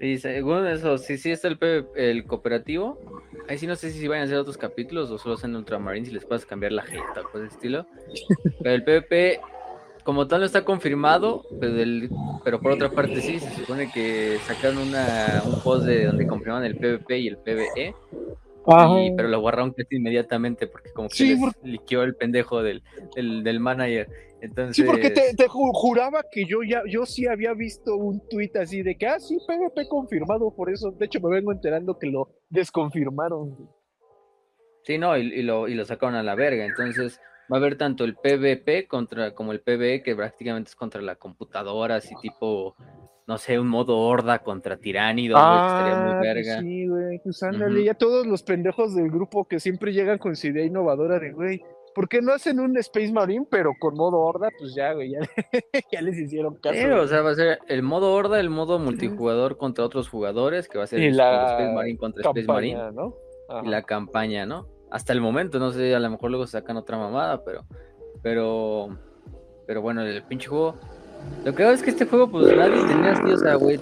Sí, según eso, sí, sí está el, el cooperativo. Ahí sí no sé si van a hacer otros capítulos o solo en Ultramarines si les puedes cambiar la jeta, pues de estilo. Pero el PvP, como tal, no está confirmado, pero, pero por otra parte sí, se supone que sacaron una, un post de donde confirman el PvP y el PvE. Pero lo borraron casi inmediatamente porque como que sí, les liqueó el pendejo del, del, del manager. Sí, porque te, juraba que yo ya, yo sí había visto un tuit así de que, ah, sí, PvP confirmado, por eso, de hecho me vengo enterando que lo desconfirmaron. Sí, no, y, lo, y lo sacaron a la verga, entonces va a haber tanto el PvP contra, como el PvE, que prácticamente es contra la computadora, así tipo, no sé, un modo horda contra tiránido, ah, estaría muy pues verga. Sí, güey, pues ándale, ya todos los pendejos del grupo que siempre llegan con su idea innovadora de, güey, ¿Por qué no hacen un Space Marine, pero con modo horda? Pues ya, güey, ya, les hicieron caso. Sí, o sea, va a ser el modo horda, el modo multijugador contra otros jugadores, que va a ser Space Marine contra Space Marine. Y la campaña, ¿no? Hasta el momento, no sé, a lo mejor luego sacan otra mamada, pero. Pero. Pero bueno, el pinche juego. Lo que hago es que este juego, pues nadie tenía así, o sea, güey.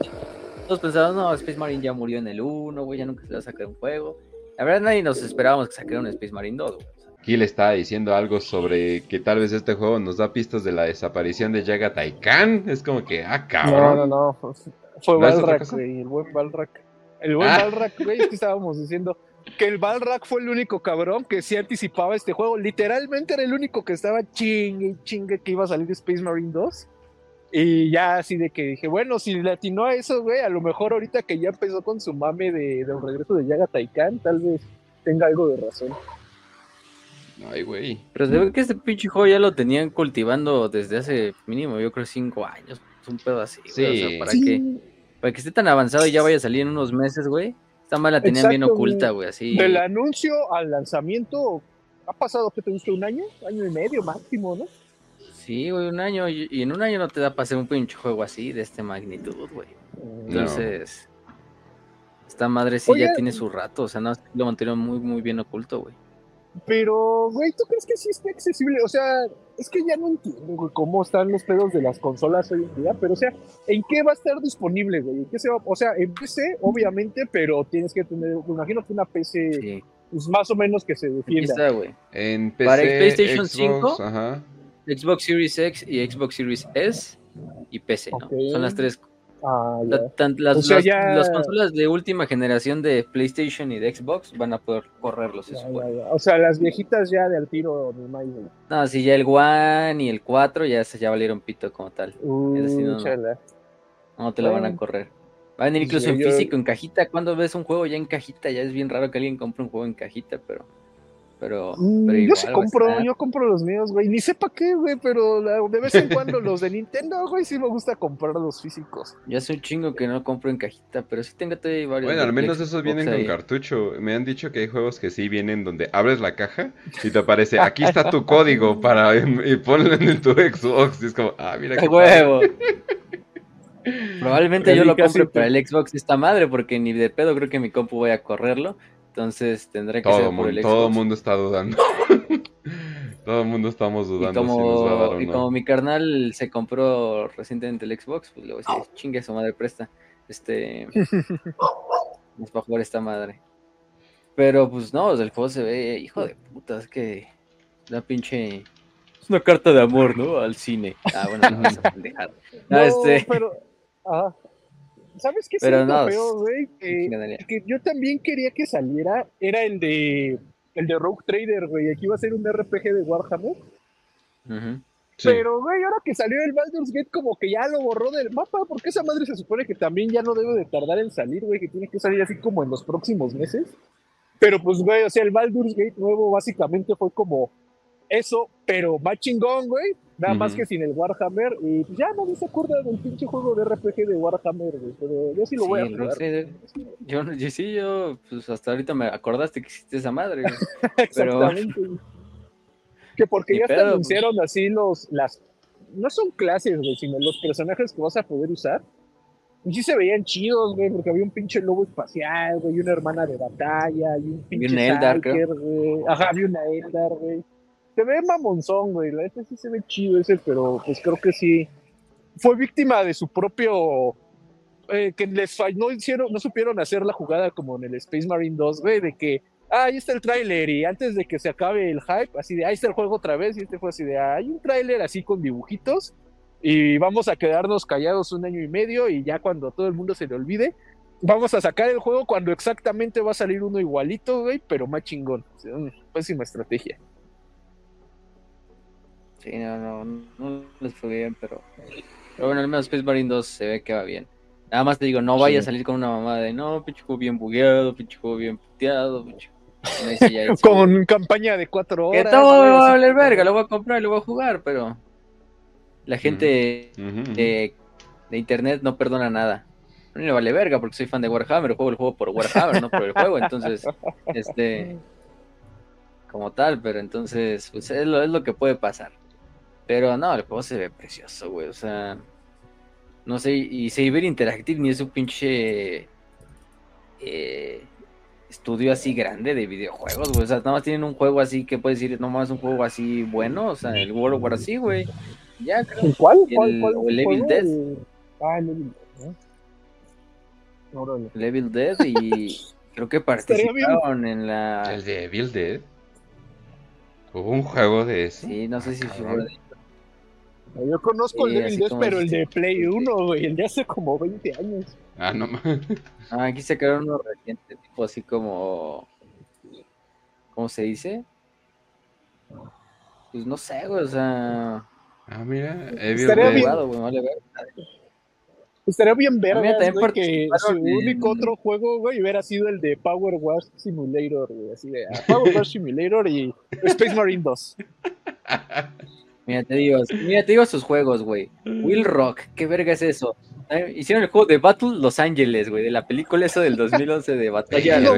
Todos pensaban, no, Space Marine ya murió en el 1, güey, ya nunca se va a sacar un juego. La verdad, nadie nos esperábamos que sacara un Space Marine 2, güey. Aquí le estaba diciendo algo sobre que tal vez este juego nos da pistas de la desaparición de Yaga Taikan. Es como que, ah, cabrón. No, no, no. Fue Balrak, güey. El buen Balrak. El buen ah. Balrak, güey. Es que estábamos diciendo que el Balrak fue el único cabrón que sí anticipaba este juego. Literalmente era el único que estaba chingue y chingue que iba a salir Space Marine 2. Y ya así de que dije, bueno, si le atinó a eso, güey, a lo mejor ahorita que ya empezó con su mame de, de un regreso de Yaga Taikan, tal vez tenga algo de razón. Ay, güey. Pero se ve que este pinche juego ya lo tenían cultivando desde hace mínimo, yo creo, cinco años. Es un pedo así, sí. O sea, para que para que esté tan avanzado y ya vaya a salir en unos meses, güey. Esta mala la tenían bien oculta, güey, así. Del anuncio al lanzamiento, ¿ha pasado, que te gusta, un año? Año y medio máximo, ¿no? Sí, güey, un año. Y, en un año no te da para hacer un pinche juego así, de este magnitud, güey. Entonces, esta madre sí ya tiene su rato, o sea, no, lo mantuvieron muy, muy bien oculto, güey. Pero, güey, ¿tú crees que sí está accesible? O sea, es que ya no entiendo, güey, cómo están los pedos de las consolas hoy en día, pero, o sea, ¿en qué va a estar disponible, güey? ¿Qué se va? O sea, en PC, obviamente, pero tienes que tener, me imagino que una PC, pues más o menos que se defienda. Está, güey. En PC, Para PlayStation 5, Xbox Series X y Xbox Series S y PC, ¿no? Son las tres Ah, las, consolas de última generación de PlayStation y de Xbox van a poder correrlos. o sea, las viejitas ya de al tiro de No, si ya el One y el 4 ya, ya valieron pito como tal. Uh, no, te la van a correr. Va a venir incluso en físico, en cajita. Cuando ves un juego ya en cajita, ya es bien raro que alguien compre un juego en cajita, pero pero, mm, yo sí compro, yo compro los míos, güey. Ni sepa qué, güey, pero de vez en cuando los de Nintendo, güey, sí me gusta comprar los físicos. Ya soy chingo que no compro en cajita, pero sí tengo todavía varios. Bueno, al menos esos vienen con cartucho. Me han dicho que hay juegos que sí vienen donde abres la caja y te aparece, aquí está tu código para y ponlo en tu Xbox. Y es como, ah, mira qué huevo. Probablemente yo lo compre para el Xbox esta madre, porque ni de pedo creo que mi compu voy a correrlo. Entonces tendré que ser por el Xbox. Todo el mundo está dudando. todo el mundo estamos dudando y como, si nos va a dar o Y como mi carnal se compró recientemente el Xbox, pues le voy a decir, chingue su madre presta. Este. es para jugar esta madre. Pero pues no, el juego se ve, hijo de puta, es que la pinche. Es una carta de amor, ¿no? Al cine. Ah, bueno, no vas a dejar. No, este... pero. Ah, ¿Sabes qué Pero no, feo, güey? Que, yo también quería que saliera, era el de el de Rogue Trader, güey. Aquí iba a ser un RPG de Warhammer. Pero, güey, ahora que salió el Baldur's Gate, como que ya lo borró del mapa, porque esa madre se supone que también ya no debe de tardar en salir, güey, que tiene que salir así como en los próximos meses. Pero, pues, güey, o sea, el Baldur's Gate nuevo básicamente fue como eso, pero más chingón, güey. Nada más que sin el Warhammer. Y pues ya nadie se acuerda del pinche juego de RPG de Warhammer, güey. Pero yo sí lo voy a jugar. yo, yo, sí, yo, pues hasta ahorita me acordaste que existe esa madre. Exactamente. Que porque ya te pues. anunciaron así los, las, no son clases, güey, sino los personajes que vas a poder usar. Y sí se veían chidos, güey, porque había un pinche lobo espacial, güey, y una hermana de batalla, y un pinche un Eldar, güey. Ajá, había una Eldar, güey. Se ve mamonzón, güey. La verdad sí se ve chido ese, pero pues creo que sí. Fue víctima de su propio. Eh, que les no hicieron, no supieron hacer la jugada como en el Space Marine 2, güey, de que ah, ahí está el tráiler y antes de que se acabe el hype, así de, ahí está el juego otra vez y este fue así de, ah, un tráiler así con dibujitos y vamos a quedarnos callados un año y medio y ya cuando todo el mundo se le olvide, vamos a sacar el juego cuando exactamente va a salir uno igualito, güey, pero más chingón. pésima estrategia. Sí, no, no, no les fue bien, pero, pero bueno, al menos Space Marine 2 se ve que va bien. Nada más te digo, no vaya a salir con una mamada de no, pinche juego bien bugueado, pinche juego bien puteado, pinche con campaña de cuatro horas. Que todo me va a valer verga, lo voy a comprar y lo voy a jugar, pero la gente de, internet no perdona nada. Mí me vale verga porque soy fan de Warhammer, juego el juego por Warhammer, no por el juego, entonces, este, como tal, pero entonces, pues es lo, es lo que puede pasar. Pero no, el juego se ve precioso, güey, o sea, no sé, y Saber Interactive ni es un pinche eh, estudio así grande de videojuegos, güey. O sea, nada más tienen un juego así que puedes decir, no más un juego así bueno, o sea, el World War así, güey. Ya, creo. ¿Cuál? El, ¿Cuál, O el Evil Dead. Ah, el Evil Dead, El Evil Dead y creo que participaron en la... ¿El de Evil Dead? ¿Hubo un juego de eso? Sí, no sé si fue Yo conozco el Evil Dead, pero el de Play 1, güey, el de hace como 20 años. Ah, no Ah, aquí sacaron uno reciente, tipo así como... ¿Cómo se dice? Pues no sé, güey, o sea... Ah, mira, Evil Estaría bien, vale ver. Estaría bien ver güey, que su único otro juego, güey, hubiera sido el de Power Wars Simulator, güey, así de ah, Power Wars Simulator y Space Marine 2. Mira, te digo, mira, te digo sus juegos, güey. Will Rock, ¿qué verga es eso? Hicieron el juego de Battle Los Ángeles, güey, de la película eso del 2011 de Batalla no,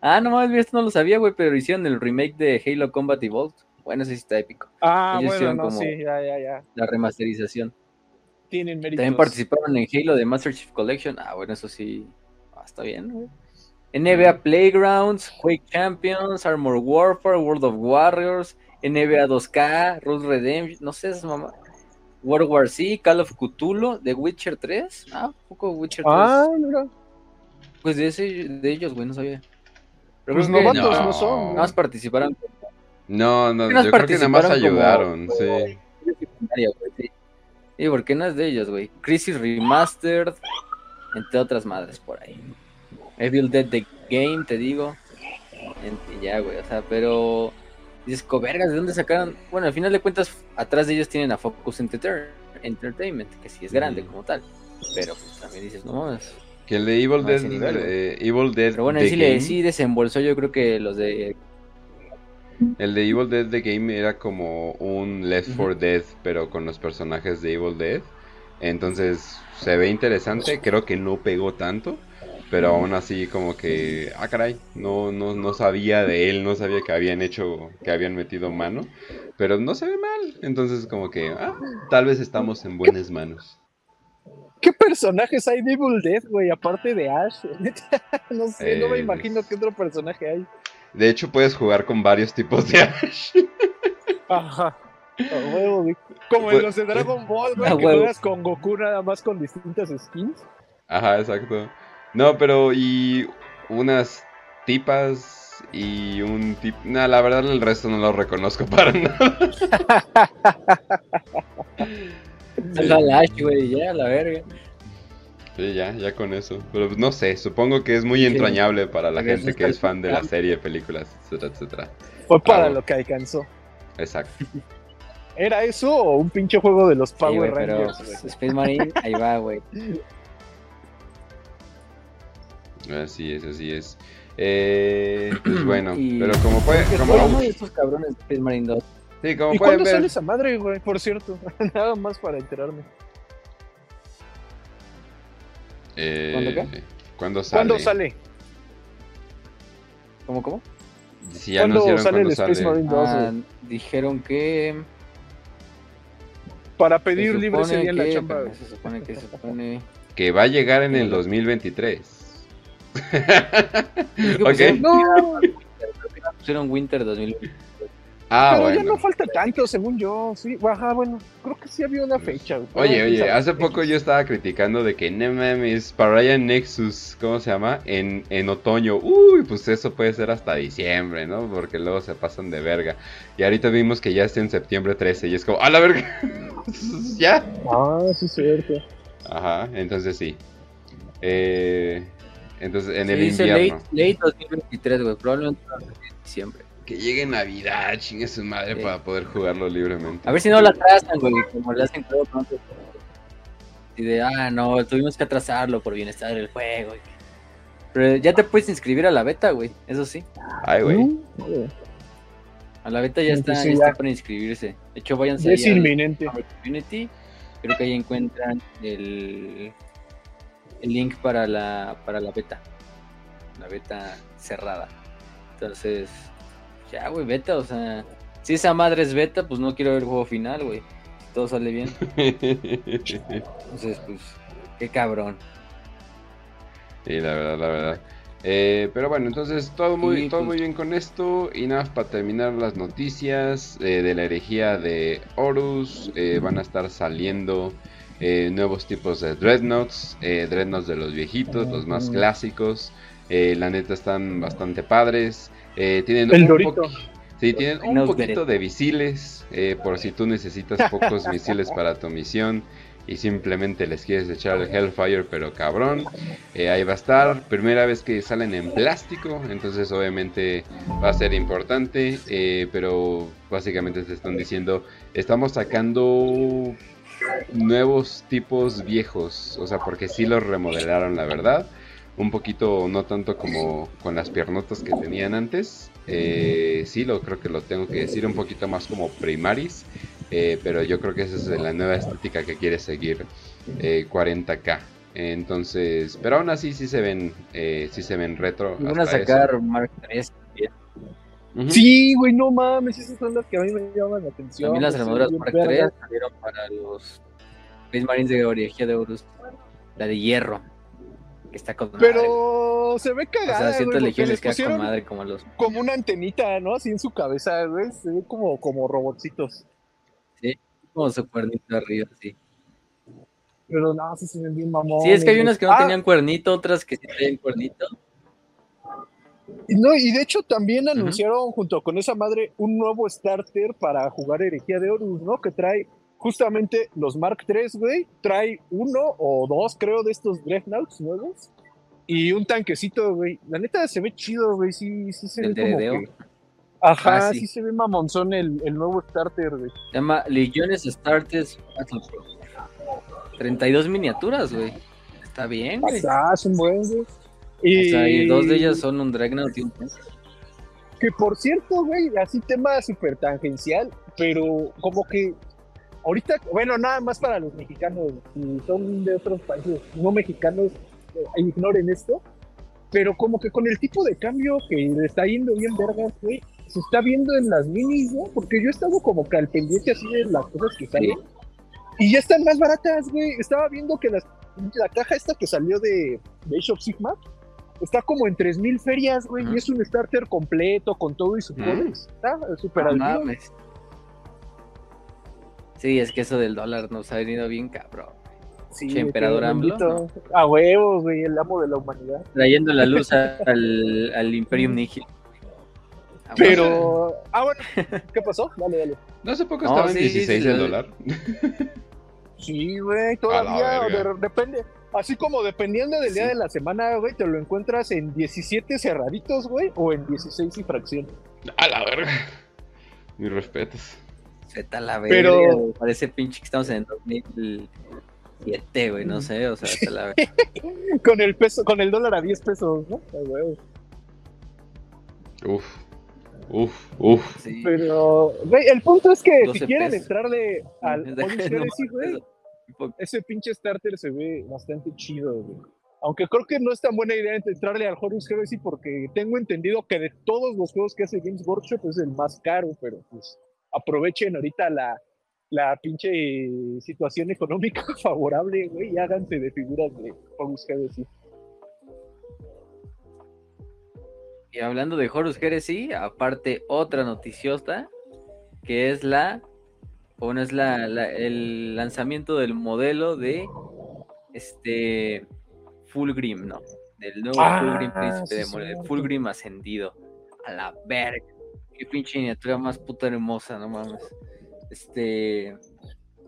Ah, no mames, esto no lo sabía, güey, pero hicieron el remake de Halo Combat Evolved. Bueno, ese sí está épico. Ah, bueno, no, sí, ya, ya, ya. La remasterización. Tienen méritos. También participaron en Halo de Master Chief Collection. Ah, bueno, eso sí. Ah, está bien, güey. NBA Playgrounds, Quake Champions, Armor Warfare, World of Warriors, NBA 2K, Rules Redemption, no sé, esas mamá. World War C, Call of Cthulhu, The Witcher 3. Ah, un poco Witcher 3. Ah, mira. Pues de, ese, de ellos, güey, no sabía. Pero pues novatos no, no son. Nada más participaron no, no, yo creo que nada más ayudaron, sí. Sí, porque no es de ellos, güey. Crisis Remastered, entre otras madres por ahí. Evil Dead The Game, te digo. Y ya, güey, o sea, pero... Dices, covergas, ¿de dónde sacaron? Bueno, al final de cuentas, atrás de ellos tienen a Focus Entertainment, que sí es grande como tal. Pero pues también dices, no mames. Que el de Evil Dead, eh, Evil Dead. Pero bueno, sí, le, sí desembolsó yo creo que los de el de Evil Dead The Game era como un Left 4 Dead, pero con los personajes de Evil Dead. Entonces se ve interesante, creo que no pegó tanto, pero aún así como que, ah caray, no, no, no sabía de él, no sabía que habían hecho, que habían metido mano, pero no se ve mal, entonces como que, ah, tal vez estamos en buenas manos. ¿Qué personajes hay de Evil Dead, güey? Aparte de Ash. no sé, no me eh, imagino qué otro personaje hay. De hecho, puedes jugar con varios tipos de Ash. Ajá. Como en los de Dragon Ball, güey, que juegas con Goku nada más con distintas skins. Ajá, exacto. No, pero y unas tipas y un tip. No, la verdad el resto no lo reconozco para nada. La Ash, güey, ya, la verga. Sí, ya, ya con eso. Pero no sé, supongo que es muy entrañable para la gente que es fan de la serie, películas, etcétera, etcétera. Fue para lo que alcanzó. Exacto. ¿Era eso o un pinche juego de los Power Rangers? Pero Space Marine, ahí va, güey. Así es, así es. Eh, pues bueno, pero como puede. Como... estos cabrones de Space Marine 2. Sí, como ¿Y pueden cuándo ver... sale esa madre, güey? Por cierto, nada más para enterarme. Eh, ¿Cuándo qué? ¿Cuándo sale? ¿Cuándo sale? ¿Cómo, cómo? Si ya ¿Cuándo sale el Space Marine 2? Ah, dijeron que... para pedir libre ese día en la chamba. Se supone que se supone... Que va a llegar en el 2023. Ok. No. Pusieron Winter 2023. Ah, pero ya no falta tanto, según yo. Sí, ajá, bueno, creo que sí había una fecha. Oye, oye, hace poco yo estaba criticando de que no mames, para Nexus, ¿cómo se llama? En, en otoño. Uy, pues eso puede ser hasta diciembre, ¿no? Porque luego se pasan de verga. Y ahorita vimos que ya está en septiembre 13 y es como, ¡a la verga! ¿Ya? Ah, sí, es cierto. Ajá, entonces sí. Eh, entonces, en el invierno. Late, 2023, güey, probablemente en diciembre. Que llegue Navidad, chingue su madre, para poder jugarlo libremente. A ver si no la atrasan, güey, como le hacen todo pronto. Y de, ah, no, tuvimos que atrasarlo por bienestar del juego. Pero ya te puedes inscribir a la beta, güey, eso sí. Ay, güey. A la beta ya está, ya está para inscribirse. De hecho, váyanse es inminente. a Community. Creo que ahí encuentran el, el link para la, para la beta. La beta cerrada. Entonces, ya, güey, beta, o sea, si esa madre es beta, pues no quiero ver el juego final, güey. todo sale bien. Entonces, pues, qué cabrón. Sí, la verdad, la verdad. Eh, pero bueno, entonces todo muy, todo pues. muy bien con esto. Y nada más para terminar las noticias eh, de la herejía de Horus. Eh, van a estar saliendo nuevos tipos de Dreadnoughts. dreadnoughts de los viejitos, los más clásicos. la neta están bastante padres. Eh, tienen un Sí, tienen un poquito de visiles, eh, por si tú necesitas pocos misiles para tu misión y simplemente les quieres echar el Hellfire, pero cabrón, eh, ahí va a estar. Primera vez que salen en plástico, entonces obviamente va a ser importante, pero básicamente te están diciendo, estamos sacando nuevos tipos viejos, o sea, porque sí los remodelaron, la verdad un poquito, no tanto como con las piernotas que tenían antes. Eh, sí, lo creo que lo tengo que decir un poquito más como primaris, eh, pero yo creo que esa es la nueva estética que quiere seguir 40k. Eh, Entonces, pero aún así sí se ven, eh, sí se ven retro. Van a sacar Mark 3 Sí, güey, no mames, esas son las que a mí me llaman la atención. También las armaduras Mark 3 salieron para los Space Marines de origía de Horus. La de hierro que está con Pero se ve cagada. O sea, siento legiones que con madre como los. Como una antenita, ¿no? Así en su cabeza, güey. Se ve como, como robotcitos. Sí, como su cuernito arriba, sí. Pero no, sí se ven bien mamón. Sí, es que hay unas que no ah. tenían cuernito, otras que sí tenían cuernito. Y no, y de hecho también anunciaron junto con esa madre un nuevo starter para jugar Herejía de Horus, ¿no? Que trae justamente los Mark III, güey, trae uno o dos, creo, de estos Dreadnoughts nuevos. Y un tanquecito, güey. La neta se ve chido, güey. Sí, sí se ve como que... Ajá, ah, sí. se ve mamonzón el, el nuevo starter, güey. Se llama Legiones Starters 32 miniaturas, güey. Está bien, güey. Ah, son buenos, güey. Y... O sea, y dos de ellas son un Dreadnought y un Que por cierto, güey, así tema súper tangencial, pero como que ahorita, bueno, nada más para los mexicanos, si son de otros países no mexicanos, eh, ignoren esto, pero como que con el tipo de cambio que le está yendo bien vergas, güey, se está viendo en las minis, ¿no? Porque yo he estado como que al pendiente así de las cosas que salen. Y ya están más baratas, güey. Estaba viendo que la caja esta que salió de, de Age of Sigma está como en 3000 ferias, güey. Y es un starter completo con todo y su Está súper no, Sí, es que eso del dólar nos ha venido bien cabrón. Sí, emperador AMLO. A huevos, güey, el amo de la humanidad. Trayendo la luz al, al Imperium Nihil. Ah, Pero. Ah, bueno. ¿Qué pasó? Dale, dale. No hace poco estaba en 16 el dólar. Sí, güey, todavía. depende. Así como dependiendo del día de la semana, güey, te lo encuentras en 17 cerraditos, güey, o en 16 y fracción. A la verga. Mis respetos. Z la verga. Pero... Parece pinche que estamos en el 2007, güey, no sé, o sea, la verga. con el peso, con el dólar a 10 pesos, ¿no? Uf. Uf, uf. Pero, güey, el punto es que si quieren entrarle al Odyssey güey, ese pinche starter se ve bastante chido, güey. Aunque creo que no es tan buena idea entrarle al Horus Heresy porque tengo entendido que de todos los juegos que hace Games Workshop es el más caro, pero pues aprovechen ahorita la, la pinche situación económica favorable, güey, y háganse de figuras de Horus Heresy. Y hablando de Horus Heresy, aparte otra noticiosa, que es la, bueno, es la, el lanzamiento del modelo de este Fulgrim, ¿no? Del nuevo ah, Fulgrim Príncipe de Fulgrim ascendido. A la verga. Qué pinche miniatura más puta hermosa, no mames. Este.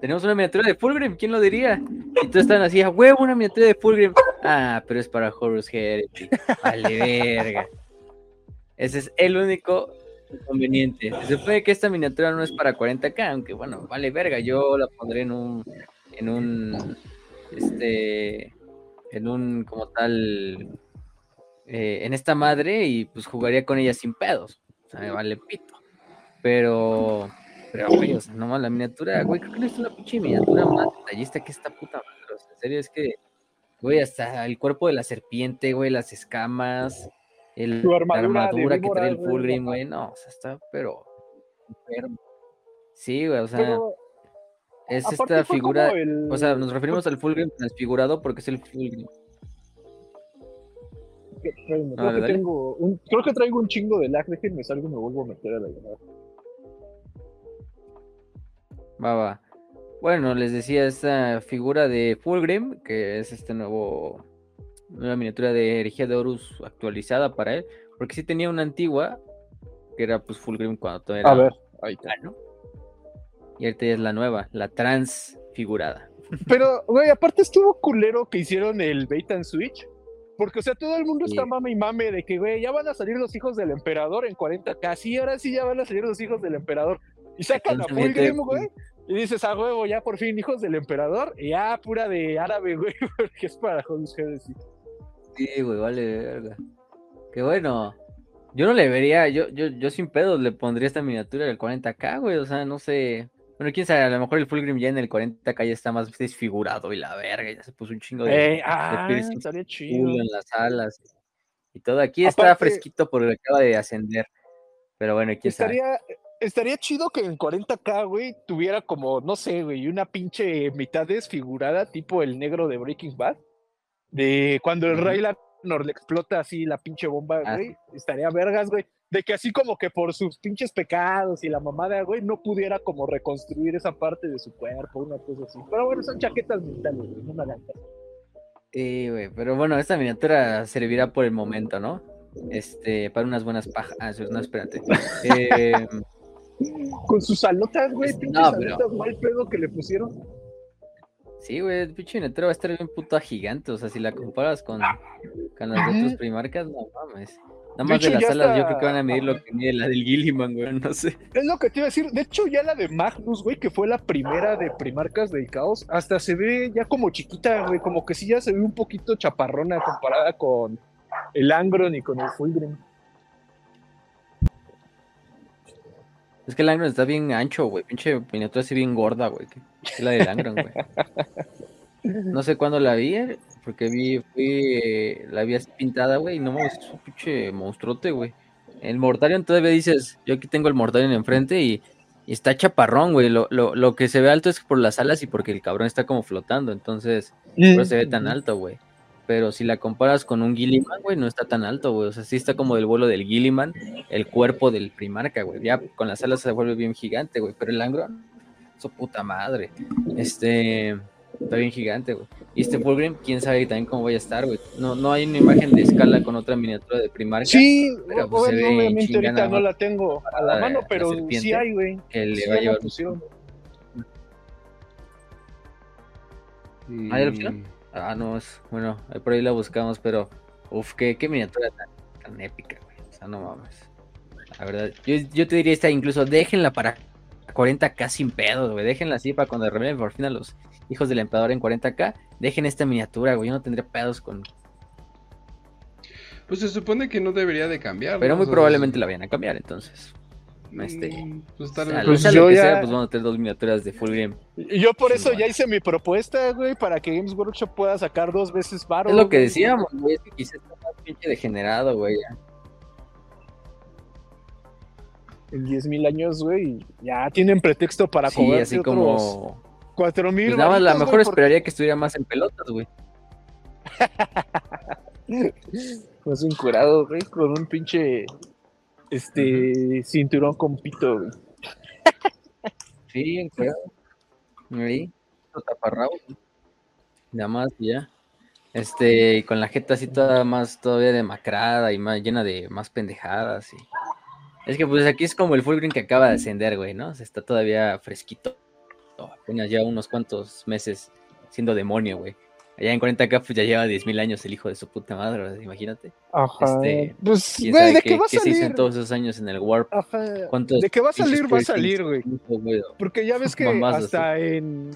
Tenemos una miniatura de Fulgrim, ¿quién lo diría? Y todos están así, a huevo, una miniatura de Fulgrim. Ah, pero es para Horus Heresy. Vale, verga. Ese es el único inconveniente. Se supone que esta miniatura no es para 40k, aunque bueno, vale verga. Yo la pondré en un. En un. Este. En un, como tal. Eh, en esta madre y pues jugaría con ella sin pedos. O sea, me vale pito. Pero. Pero, güey, o sea, nomás la miniatura, güey, creo que no es una pinche miniatura más detallista que esta puta madre. O sea, en serio, es que, güey, hasta el cuerpo de la serpiente, güey, las escamas, el, la armadura que trae el Fulgrim, güey, no, o sea, está, pero. Sí, güey, o sea. es esta figura. O sea, nos referimos al Fulgrim transfigurado porque es el Fulgrim. Creo, que tengo un, creo que traigo un chingo de lag, déjenme salgo y me vuelvo a meter a la llamada. Va, va. Bueno, les decía esta figura de Fulgrim, que es este nuevo, nueva miniatura de Herejía de Horus actualizada para él, porque sí tenía una antigua, que era pues Fulgrim cuando todo era... A ver, ahí está. ¿no? Y ahorita es la nueva, la transfigurada. Pero, güey, aparte estuvo culero que hicieron el bait and switch. Porque, o sea, todo el mundo está mame y mame de que, güey, ya van a salir los hijos del emperador en 40k. Sí, ahora sí ya van a salir los hijos del emperador. Y sacan a Fulgrim, güey. Y dices, a huevo, ya por fin, hijos del emperador. Y ya pura de árabe, güey, porque es para Horus Heresy. Sí, güey, vale, verga. Qué bueno. Yo no le vería, yo, yo, yo sin pedos le pondría esta miniatura del 40k, güey. O sea, no sé. Bueno, quién sabe, a lo mejor el Fulgrim ya en el 40k ya está más desfigurado y la verga, ya se puso un chingo de, eh, ah, chido. en las alas. Y todo aquí está fresquito porque acaba de ascender. Pero bueno, quién estaría, estaría chido que en 40k, güey, tuviera como, no sé, güey, una pinche mitad desfigurada, tipo el negro de Breaking Bad. De cuando el Rey le explota así la pinche bomba, ah, güey. Estaría vergas, güey. De que así como que por sus pinches pecados y la mamada, güey, no pudiera como reconstruir esa parte de su cuerpo, una cosa así. Pero bueno, son chaquetas mentales, güey, no me Sí, güey, pero bueno, esta miniatura servirá por el momento, ¿no? Este, para unas buenas pajas. Ah, no, espérate. Eh, con sus salotas, güey, pinches no, salotas mal pedo que le pusieron. Sí, güey, el pinche netero va a estar bien puto gigante. O sea, si la comparas con, con las de otras primarcas, no mames. Nada más de, las salas, yo creo que van a medir lo que mide la del Gilliman, güey, no sé. Es lo que te iba a decir. De hecho, ya la de Magnus, güey, que fue la primera de primarcas del caos, hasta se ve ya como chiquita, güey, como que sí ya se ve un poquito chaparrona comparada con el Angron y con el Fulgrim. Es que el Angron está bien ancho, güey. Pinche miniatura así bien gorda, güey. Es la del Angron, güey. No sé cuándo la vi, porque vi, fui, la vi así pintada, güey, y no mames, es un pinche monstruote, güey. El Mortarion todavía dices, yo aquí tengo el Mortarion enfrente y, está chaparrón, güey. Lo, lo, lo, que se ve alto es por las alas y porque el cabrón está como flotando, entonces, no se ve tan alto, güey. Pero si la comparas con un Gilliman, güey, no está tan alto, güey. O sea, sí está como del vuelo del Gilliman, el cuerpo del Primarca, güey. Ya con las alas se vuelve bien gigante, güey. Pero el Angron, su puta madre. Este, está bien gigante, güey. Y este Fulgrim, quién sabe también cómo vaya a estar, güey. No, no hay una imagen de escala con otra miniatura de Primarca. Sí, pero pues, obviamente ahorita no la tengo a la mano, pero sí hay, güey. Que le va a llevar. ¿Hay opción? Ah, no, es, bueno, por ahí la buscamos, pero uf, qué, qué miniatura tan, épica, güey. O sea, no mames. La verdad, yo, yo te diría esta, incluso déjenla para 40k sin pedos, güey. Déjenla así para cuando revelen por fin a los hijos del emperador en 40k. Dejen esta miniatura, güey. Yo no tendría pedos con. Pues se supone que no debería de cambiar. Pero muy probablemente la vayan a cambiar, entonces. Este, mm, pues, tal pues yo ya... pues vamos a tener dos miniaturas de full game. Y yo por eso ya hice mi propuesta, güey, para que Games Workshop pueda sacar dos veces varo. Es lo que decíamos, güey, es que quizás está más pinche degenerado, güey. en 10.000 años, güey, ya tienen pretexto para sí, así como 4 mil. Pues nada más, la mejor esperaría que estuviera más en pelotas, güey. pues encurado, güey, con un pinche este cinturón con pito, güey. sí, encurado. Ahí, taparrabo. Nada más, ya. Este, con la jeta así toda más todavía demacrada y más llena de más pendejadas. Y... Es que pues aquí es como el Fulgrim que acaba de ascender, güey, ¿no? O sea, está todavía fresquito. Apenas ya unos cuantos meses siendo demonio, güey. Allá en 40k pues ya lleva 10.000 años el hijo de su puta madre, imagínate. Ajá. Este, pues, güey, ¿de qué, va a salir? se hizo en todos esos años en el Warp? Ajá. ¿De qué va a salir? Va a salir, güey. Porque ya ves que hasta en,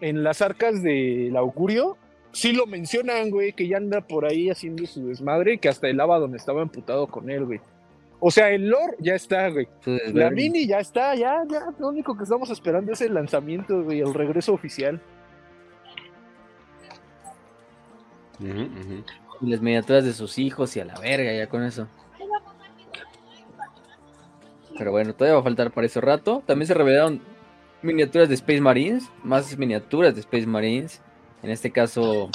en las arcas del augurio sí lo mencionan, güey, que ya anda por ahí haciendo su desmadre, que hasta el donde estaba emputado con él, güey. O sea, el lore ya está, güey. la mini ya está, ya, ya. Lo único que estamos esperando es el lanzamiento, güey, el regreso oficial. Y las miniaturas de sus hijos y a la verga, ya con eso. Pero bueno, todavía va a faltar para ese rato. También se revelaron miniaturas de Space Marines, más miniaturas de Space Marines. En este caso,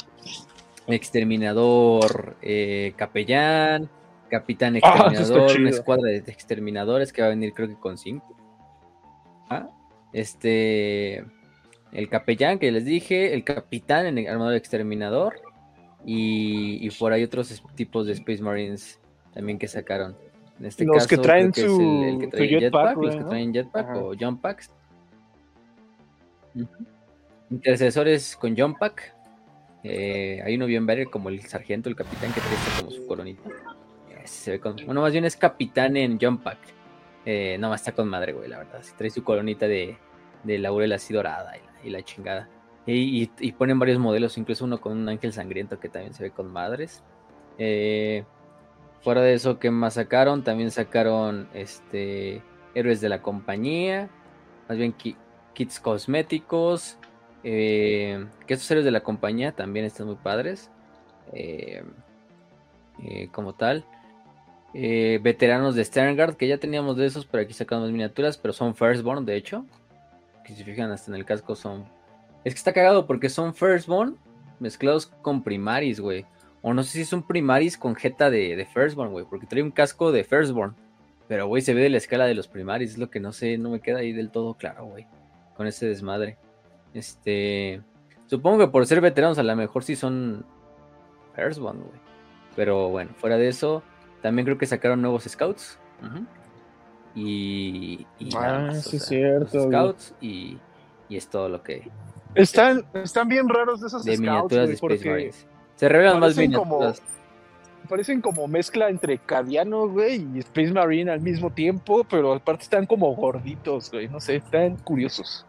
Exterminador eh, Capellán, Capitán ah, Exterminador, una escuadra de exterminadores que va a venir creo que con cinco. Ah, este, el Capellán que les dije, el Capitán en el armador exterminador y, por ahí otros tipos de Space Marines también que sacaron. En este los caso, que traen su, el, que trae jetpack, los que traen jetpack o jump packs. Intercesores con jump pack. Eh, hay uno bien ver como el sargento, el capitán que trae como su coronita. Se ve con, bueno, más bien es capitán en jump pack. Eh, no, está con madre, güey, la verdad. Si trae su coronita de, de laurel así dorada y la chingada. Y, ponen varios modelos, incluso uno con un ángel sangriento que también se ve con madres. Eh, fuera de eso, ¿qué más sacaron? También sacaron este héroes de la compañía, más bien kits cosméticos. Eh, que estos héroes de la compañía también están muy padres. Eh, como tal. veteranos de Sterngard, que ya teníamos de esos, pero aquí sacamos miniaturas, pero son Firstborn, de hecho. Que si fijan hasta en el casco son es que está cagado porque son Firstborn mezclados con Primaris, güey. O no sé si son Primaris con jeta de, de Firstborn, güey. Porque trae un casco de Firstborn. Pero, güey, se ve de la escala de los Primaris. Es lo que no sé, no me queda ahí del todo claro, güey. Con ese desmadre. Este. Supongo que por ser veteranos, a lo mejor sí son Firstborn, güey. Pero bueno, fuera de eso, también creo que sacaron nuevos Scouts. Y. y ah, sí, es cierto. Scouts y, y es todo lo que, están, están bien raros de esos de miniaturas de Space Marines. Se revelan más miniaturas. Como, parecen como mezcla entre Cadiano, güey, y Space Marine al mismo tiempo, pero aparte están como gorditos, güey. No sé, están curiosos.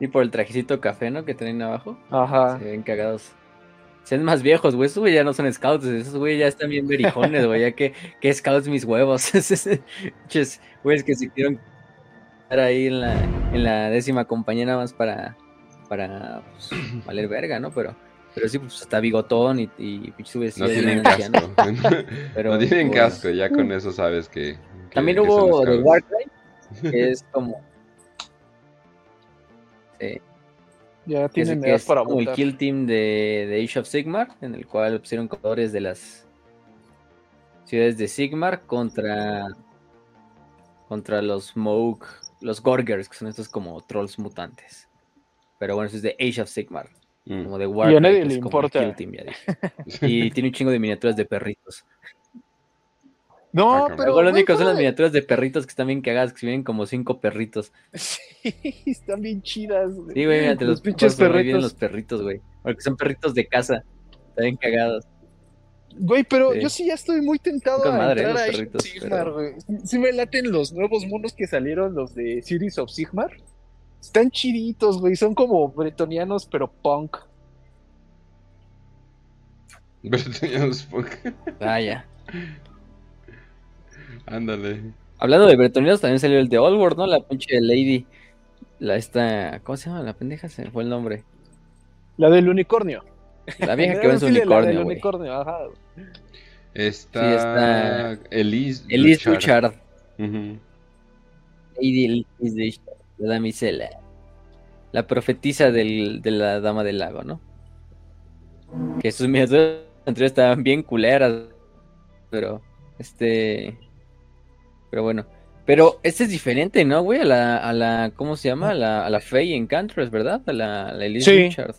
Y por el trajecito café, ¿no? Que tienen abajo. Ajá. Se ven cagados. Se ven más viejos, güey. Esos güey ya no son scouts. Esos güey ya están bien berijones, güey. Ya que, que scouts mis huevos. güey, es que se quieren ahí en la, en la décima compañía nada más para, para pues, valer verga, ¿no? Pero, pero sí, pues está bigotón y, y No tienen casco. pero, no tienen pues, casco, ya con eso sabes que. también hubo The Warcry, que es como. Sí. Ya tienen que es para como el kill team de, de Age of Sigmar, en el cual pusieron colores de las ciudades de Sigmar contra contra los Smoke los Gorgers, que son estos como trolls mutantes. Pero bueno, eso es de Age of Sigmar. Mm. Como de War. Y a nadie le importa. y tiene un chingo de miniaturas de perritos. No, pero. Luego lo único son las miniaturas de perritos que están bien cagadas, que se vienen como cinco perritos. Sí, están bien chidas, güey. Sí, güey, mírate, los, pinches perritos. los perritos, güey. Porque son perritos de casa. Están bien cagados. Güey, pero yo sí ya estoy muy tentado a entrar a Sigmar, güey. Sí me laten los nuevos monos que salieron, los de Series of Sigmar. Están chiditos, güey. Son como bretonianos, pero punk. Bretonianos punk. Vaya. Ándale. Hablando de bretonianos, también salió el de World, ¿no? La pinche Lady. La esta. ¿Cómo se llama? La pendeja se fue el nombre. La del unicornio. La vieja que ve en su unicornio, unicornio, ajá. Está, Elise, Elise Luchard. Lady la damisela. La profetisa del, de la dama del lago, ¿no? Que sus miniaturas estaban bien culeras. Pero, este. Pero bueno. Pero este es diferente, ¿no, güey? A la, a la ¿cómo se llama? A la, a la Faye Encantress, ¿verdad? A la, la Elise sí. Richard.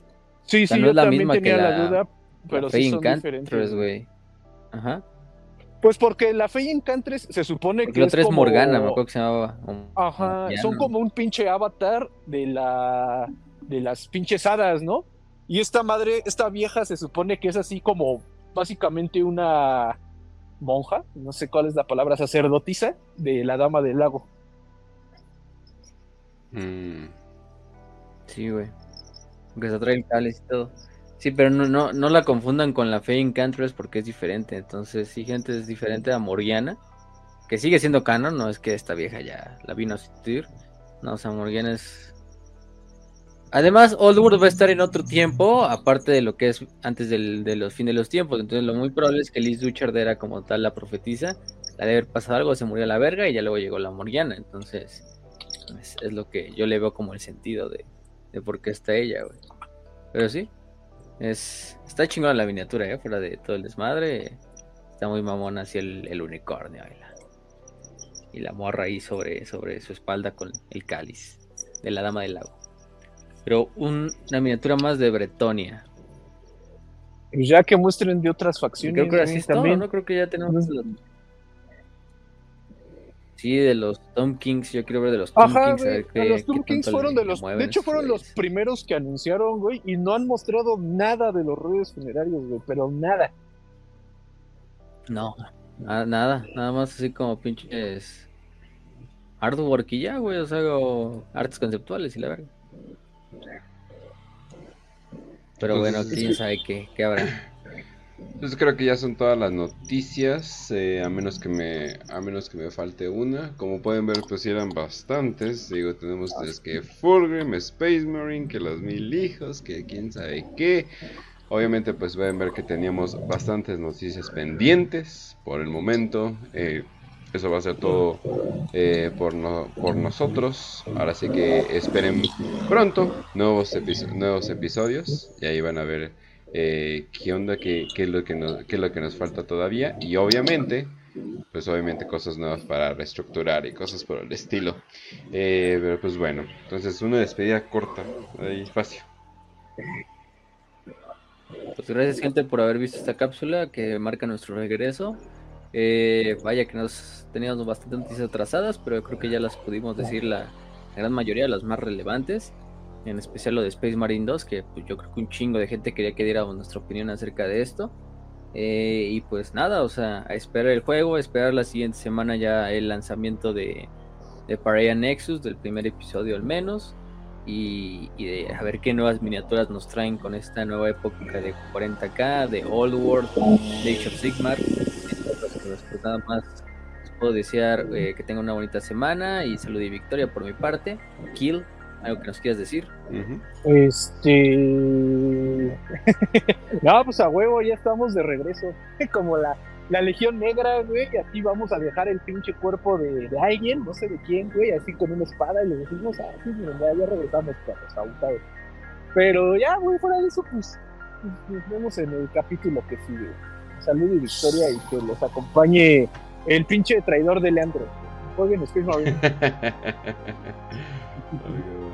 Sí, sí, no es la misma que la, duda, pero sí son diferentes. güey. Ajá. Pues porque la Faye Encantress se supone porque que es como... Morgana, me acuerdo que se llamaba. Ajá, son como un pinche avatar de la de las pinches hadas, ¿no? Y esta madre, esta vieja se supone que es así como básicamente una monja, no sé cuál es la palabra, sacerdotisa de la Dama del Lago. Mm. Sí, güey. Aunque se trae el cáliz y todo. Sí, pero no, no, no la confundan con la fe Encantress porque es diferente. Entonces, sí, gente, es diferente a Morgiana, que sigue siendo canon, no es que esta vieja ya la vino a sustituir. No, o sea, Morgiana es Además, Oldwood va a estar en otro tiempo, aparte de lo que es antes del, de los de los tiempos. Entonces, lo muy probable es que Liz Duchard era como tal la profetisa. La de haber pasado algo, se murió la verga y ya luego llegó la Morgiana. Entonces, es, lo que yo le veo como el sentido de, de por qué está ella, güey. Pero sí, es, está chingona la miniatura, ¿eh? Fuera de todo el desmadre. Está muy mamona así el, el unicornio y la, y la morra ahí sobre, sobre su espalda con el cáliz de la dama del lago pero una miniatura más de Bretonia. Pues ya que muestren de otras facciones. Creo que así también. ¿no? Creo que ya tenemos Sí, de los Tom Kings, yo quiero ver de los Tom Kings. los Tom Kings fueron de los. De hecho, fueron los primeros que anunciaron, güey, y no han mostrado nada de los ruidos funerarios, güey, pero nada. No, nada, nada, nada más así como pinches artwork y ya, güey, o sea, artes conceptuales y la verdad. Pero bueno, quién sabe qué, qué habrá. Pues creo que ya son todas las noticias, eh, a menos que me a menos que me falte una. Como pueden ver, pues eran bastantes. Digo, tenemos desde que Fulgrim, Space Marine, que los mil hijos, que quién sabe qué. Obviamente, pues pueden ver que teníamos bastantes noticias pendientes por el momento. Eh, eso va a ser todo eh, por, por nosotros. Ahora sí que esperen pronto nuevos, nuevos episodios y ahí van a ver eh, qué onda, qué, qué, es lo que nos, qué es lo que nos falta todavía y obviamente pues obviamente cosas nuevas para reestructurar y cosas por el estilo. Eh, pero pues bueno, entonces una despedida corta, ahí fácil. Pues gracias gente por haber visto esta cápsula que marca nuestro regreso. Eh, vaya que nos teníamos bastantes noticias atrasadas, pero creo que ya las pudimos decir la, gran mayoría, las más relevantes. En especial lo de Space Marine 2, que pues, yo creo que un chingo de gente quería que diéramos nuestra opinión acerca de esto. Eh, y pues nada, o sea, a esperar el juego, a esperar la siguiente semana ya el lanzamiento de, de Paria Nexus, del primer episodio al menos. Y, de a ver qué nuevas miniaturas nos traen con esta nueva época de 40k, de Old World, de Age of Sigmar pues nada más les puedo desear eh, que tengan una bonita semana y salud y victoria por mi parte. Kill, algo que nos quieras decir. Este. no, pues a huevo, ya estamos de regreso. Como la, la Legión Negra, güey. Aquí vamos a dejar el pinche cuerpo de, de, alguien, no sé de quién, güey, así con una espada y le decimos, ah, sí, ya, ya regresamos, perros, Pero ya, güey, fuera de eso, pues nos vemos en el capítulo que sigue salud y victoria y que los acompañe el pinche traidor de Leandro. Jueguen Space Marine.